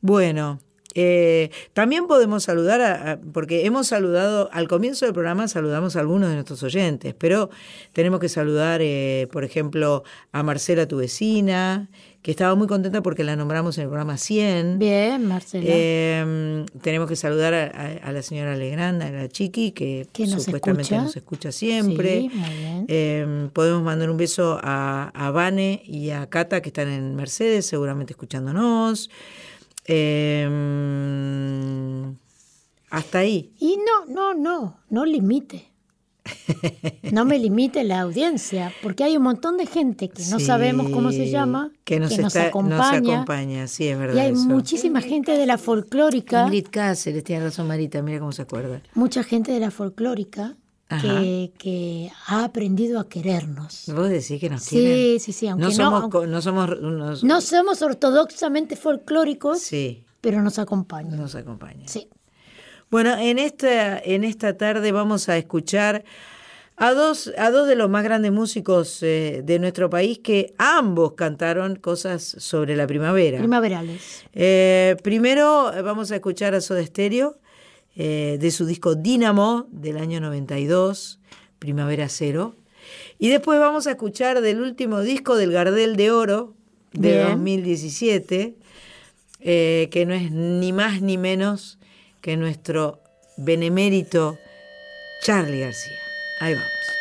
Bueno, eh, también podemos saludar, a- a- porque hemos saludado, al comienzo del programa saludamos a algunos de nuestros oyentes, pero tenemos que saludar, eh, por ejemplo, a Marcela, tu vecina, que estaba muy contenta porque la nombramos en el programa 100. Bien, Marcela. Eh, tenemos que saludar a, a- a la señora Legrand, a la Chiqui, que, Que nos supuestamente escucha. nos escucha siempre. Sí, muy bien. Eh, podemos mandar un beso a, a Vane y a Cata, que están en Mercedes, seguramente escuchándonos. Eh, hasta ahí. Y no, no, no, no limite. No me limite la audiencia, porque hay un montón de gente que no Sí, sabemos cómo se llama, que nos, está- nos acompaña. acompaña. Sí, es verdad. y hay eso. muchísima gente de la folclórica, Ingrid Cáceres, tiene razón Marita, mira cómo se acuerda. mucha gente de la folclórica. Que, que ha aprendido a querernos. Vos decís que nos Sí, quieren. sí, sí, aunque no no- somos, aunque- co- no somos unos- No somos ortodoxamente folclóricos, Sí, pero nos acompañan. nos acompaña. Sí. Bueno, en esta, en esta tarde vamos a escuchar a dos, a dos de los más grandes músicos eh, de nuestro país que ambos cantaron cosas sobre la primavera. Primaverales. Eh, primero eh, vamos a escuchar a Soda Stereo eh, de su disco Dínamo del año 92, Primavera Cero. Y después vamos a escuchar del último disco del Gardel de Oro de Bien. 2017, eh, que no es ni más ni menos que nuestro benemérito Charlie García. Ahí vamos.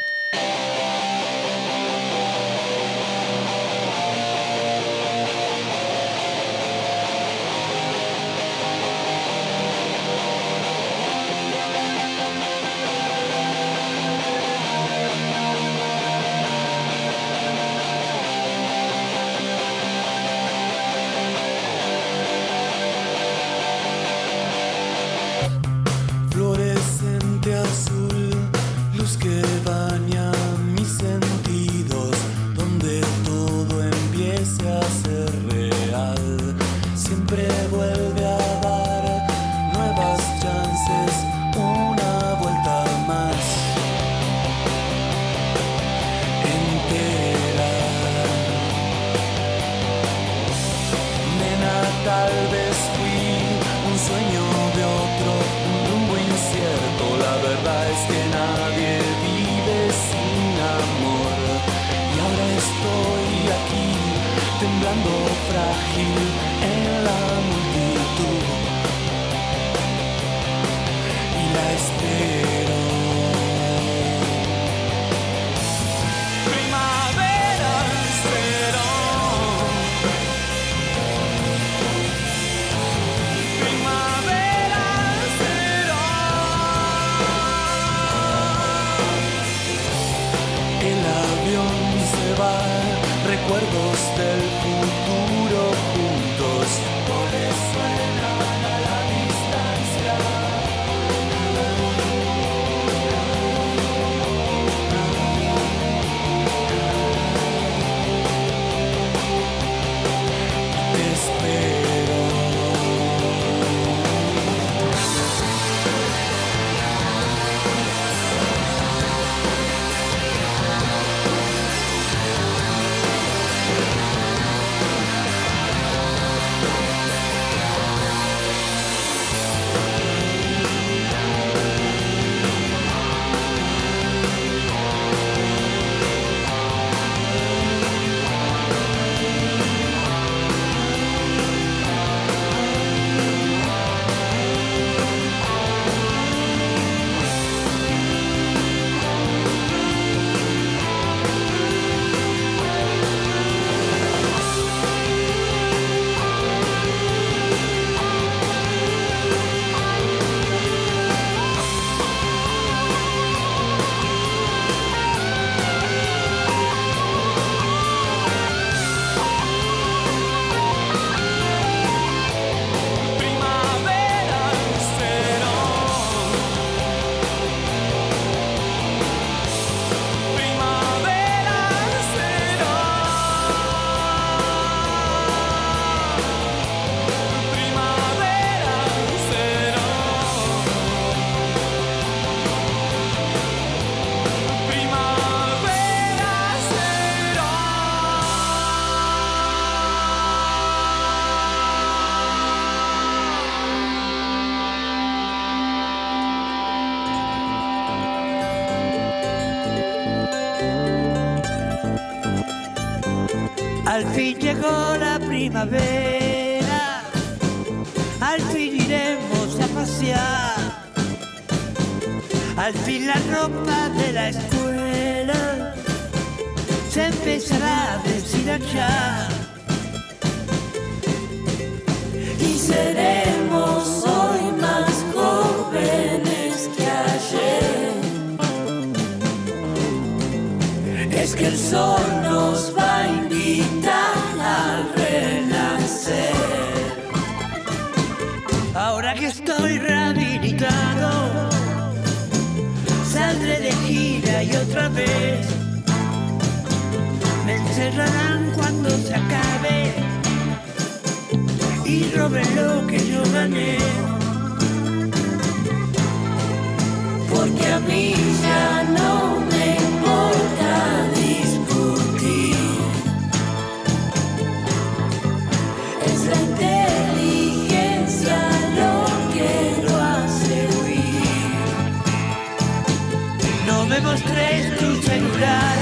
Llegó la primavera, al fin iremos a pasear, al fin la ropa y roben lo que yo gané. Porque a mí ya no me importa discutir. Es la inteligencia lo que lo hace huir. No me mostréis tus celulares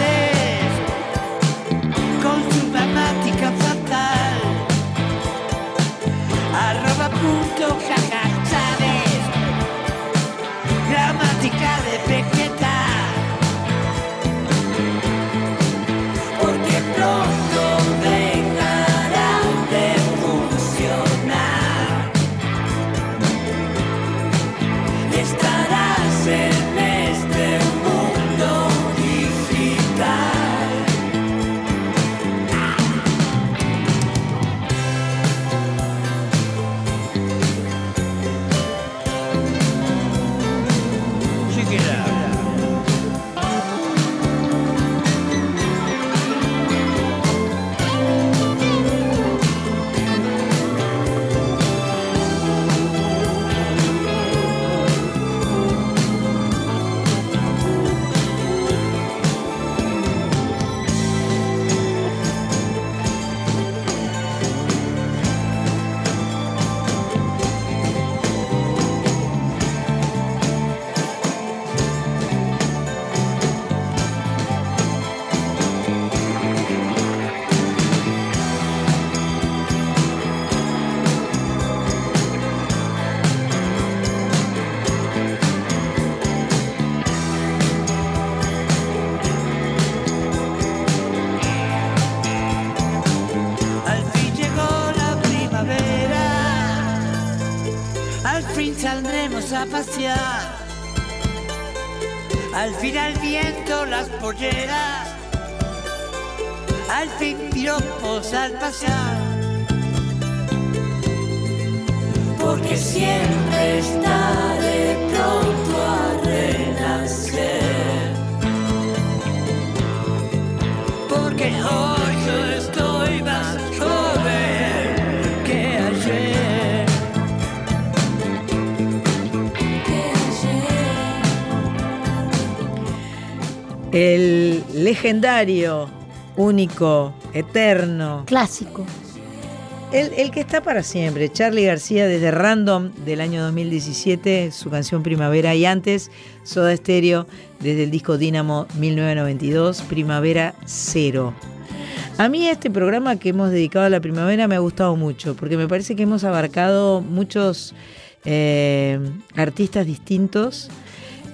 al pasear. Porque siempre estaré pronto a renacer. Porque hoy yo estoy más joven que ayer. El legendario, único, eterno. Clásico. El, el que está para siempre, Charlie García desde Random del año 2017, su canción Primavera, y antes Soda Stereo desde el disco Dínamo 1992, Primavera Cero. A mí este programa que hemos dedicado a la primavera me ha gustado mucho, porque me parece que hemos abarcado muchos eh, artistas distintos.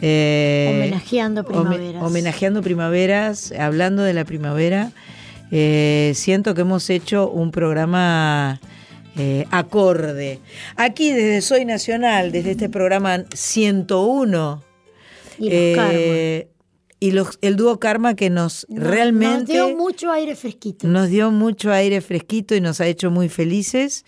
eh, Homenajeando home- primaveras. homenajeando primaveras, hablando de la primavera. Eh, siento que hemos hecho un programa eh, acorde. Aquí desde Soy Nacional, desde este programa 101. Y los eh, y los- el dúo Karma que nos Nos- realmente Nos dio mucho aire fresquito. nos dio mucho aire fresquito y nos ha hecho muy felices.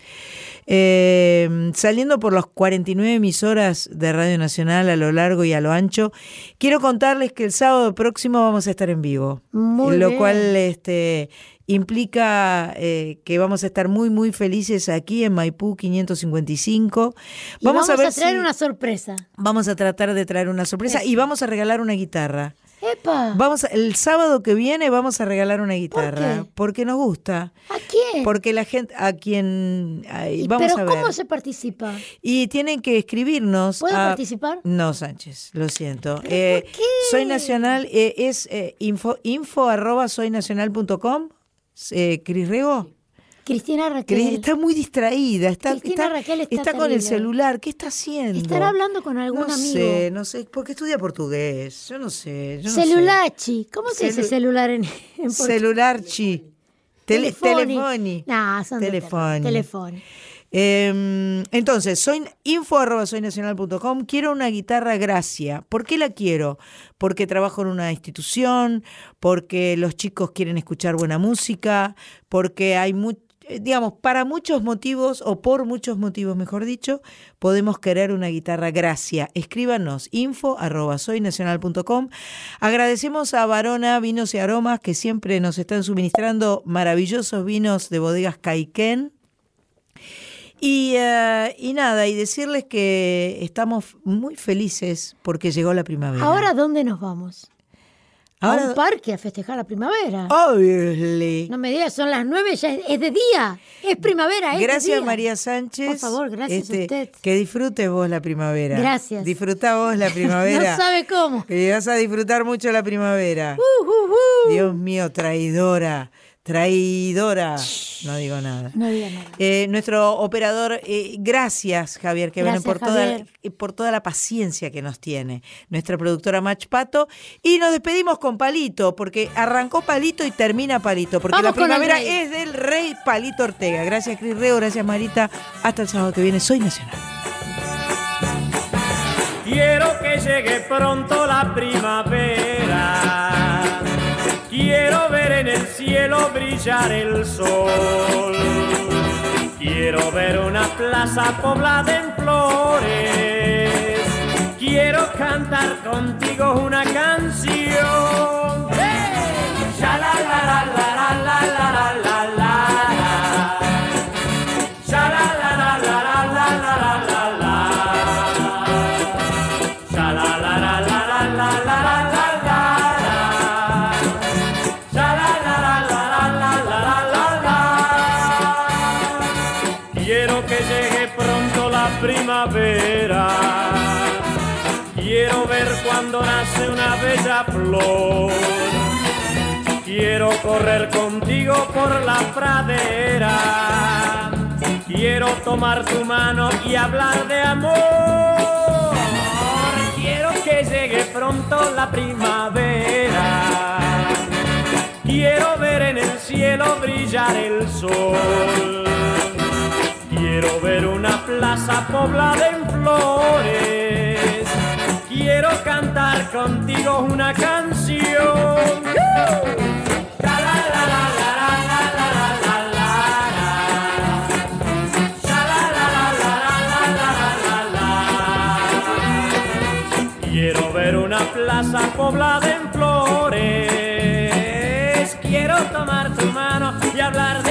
Eh, saliendo por las 49 emisoras de Radio Nacional a lo largo y a lo ancho, quiero contarles que el sábado próximo vamos a estar en vivo. Muy lo bien. cual este, implica eh, que vamos a estar muy, muy felices aquí en Maipú 555. Y vamos, a, ver traer si- una sorpresa. Vamos a tratar de traer una sorpresa Eso. y vamos a regalar una guitarra. ¡Epa! Vamos a- el sábado que viene vamos a regalar una guitarra qué? porque nos gusta. ¿A quién? Porque la gente a quien ay, vamos Pero a ver. ¿cómo se participa? Y tienen que escribirnos. ¿Puedo a- participar? No, Sánchez, lo siento. Eh, Soy Nacional, eh, es eh, info, info arroba soynacional.com. eh, Cris Rego. Cristina Cris- Raquel. Está muy distraída, está, Cristina está, Raquel está está con el celular. ¿Qué está haciendo? Estará hablando con algún no amigo. sé, no sé, porque estudia portugués. Yo no sé. Yo no sé. ¿Cómo se dice Celu- celular en, en portugués? Celularchi. Tele, Telefoni. Nah, son Telefoni. Telefoni. Eh, entonces, soy info arroba soynacional.com. Quiero una guitarra Gracia. ¿Por qué la quiero? Porque trabajo en una institución, porque los chicos quieren escuchar buena música, porque hay mu- eh, digamos, para muchos motivos, o por muchos motivos, mejor dicho, podemos querer una guitarra Gracia. Escríbanos info arroba. Agradecemos a Varona Vinos y Aromas que siempre nos están suministrando maravillosos vinos de bodegas Caiquén. Y, eh, y nada, y decirles que estamos muy felices porque llegó la primavera. Ahora, ¿dónde nos vamos? Ahora- a un parque a festejar la primavera. Obviously. No me digas, son las nueve, ya es, es de día. Es primavera, es Gracias día. María Sánchez. Por favor, gracias Este, a usted. Que disfrutes vos la primavera. Gracias. Disfruta vos la primavera. No sabe cómo. Que vas a disfrutar mucho la primavera. Uh, uh, uh. Dios mío, traidora. Traidora. No digo nada. No diga nada. Eh, nuestro operador, eh, gracias Javier, que Gracias, por toda, Javier. eh, por toda la paciencia que nos tiene. Nuestra productora Mach Pato. Y nos despedimos con Palito, porque arrancó Palito y termina Palito, porque Vamos la primavera es del rey Palito Ortega. Gracias Cris Reo, gracias Marita. Hasta el sábado que viene. Soy Nacional. Quiero que llegue pronto la primavera. Quiero ver en el cielo brillar el sol. Quiero ver una plaza poblada en flores. Quiero cantar contigo una canción. Quiero correr contigo por la pradera. Quiero tomar tu mano y hablar de amor. Quiero que llegue pronto la primavera. Quiero ver en el cielo brillar el sol. Quiero ver una plaza poblada en flores. Quiero cantar contigo una canción. Quiero ver una plaza poblada en flores. Quiero tomar tu mano y hablar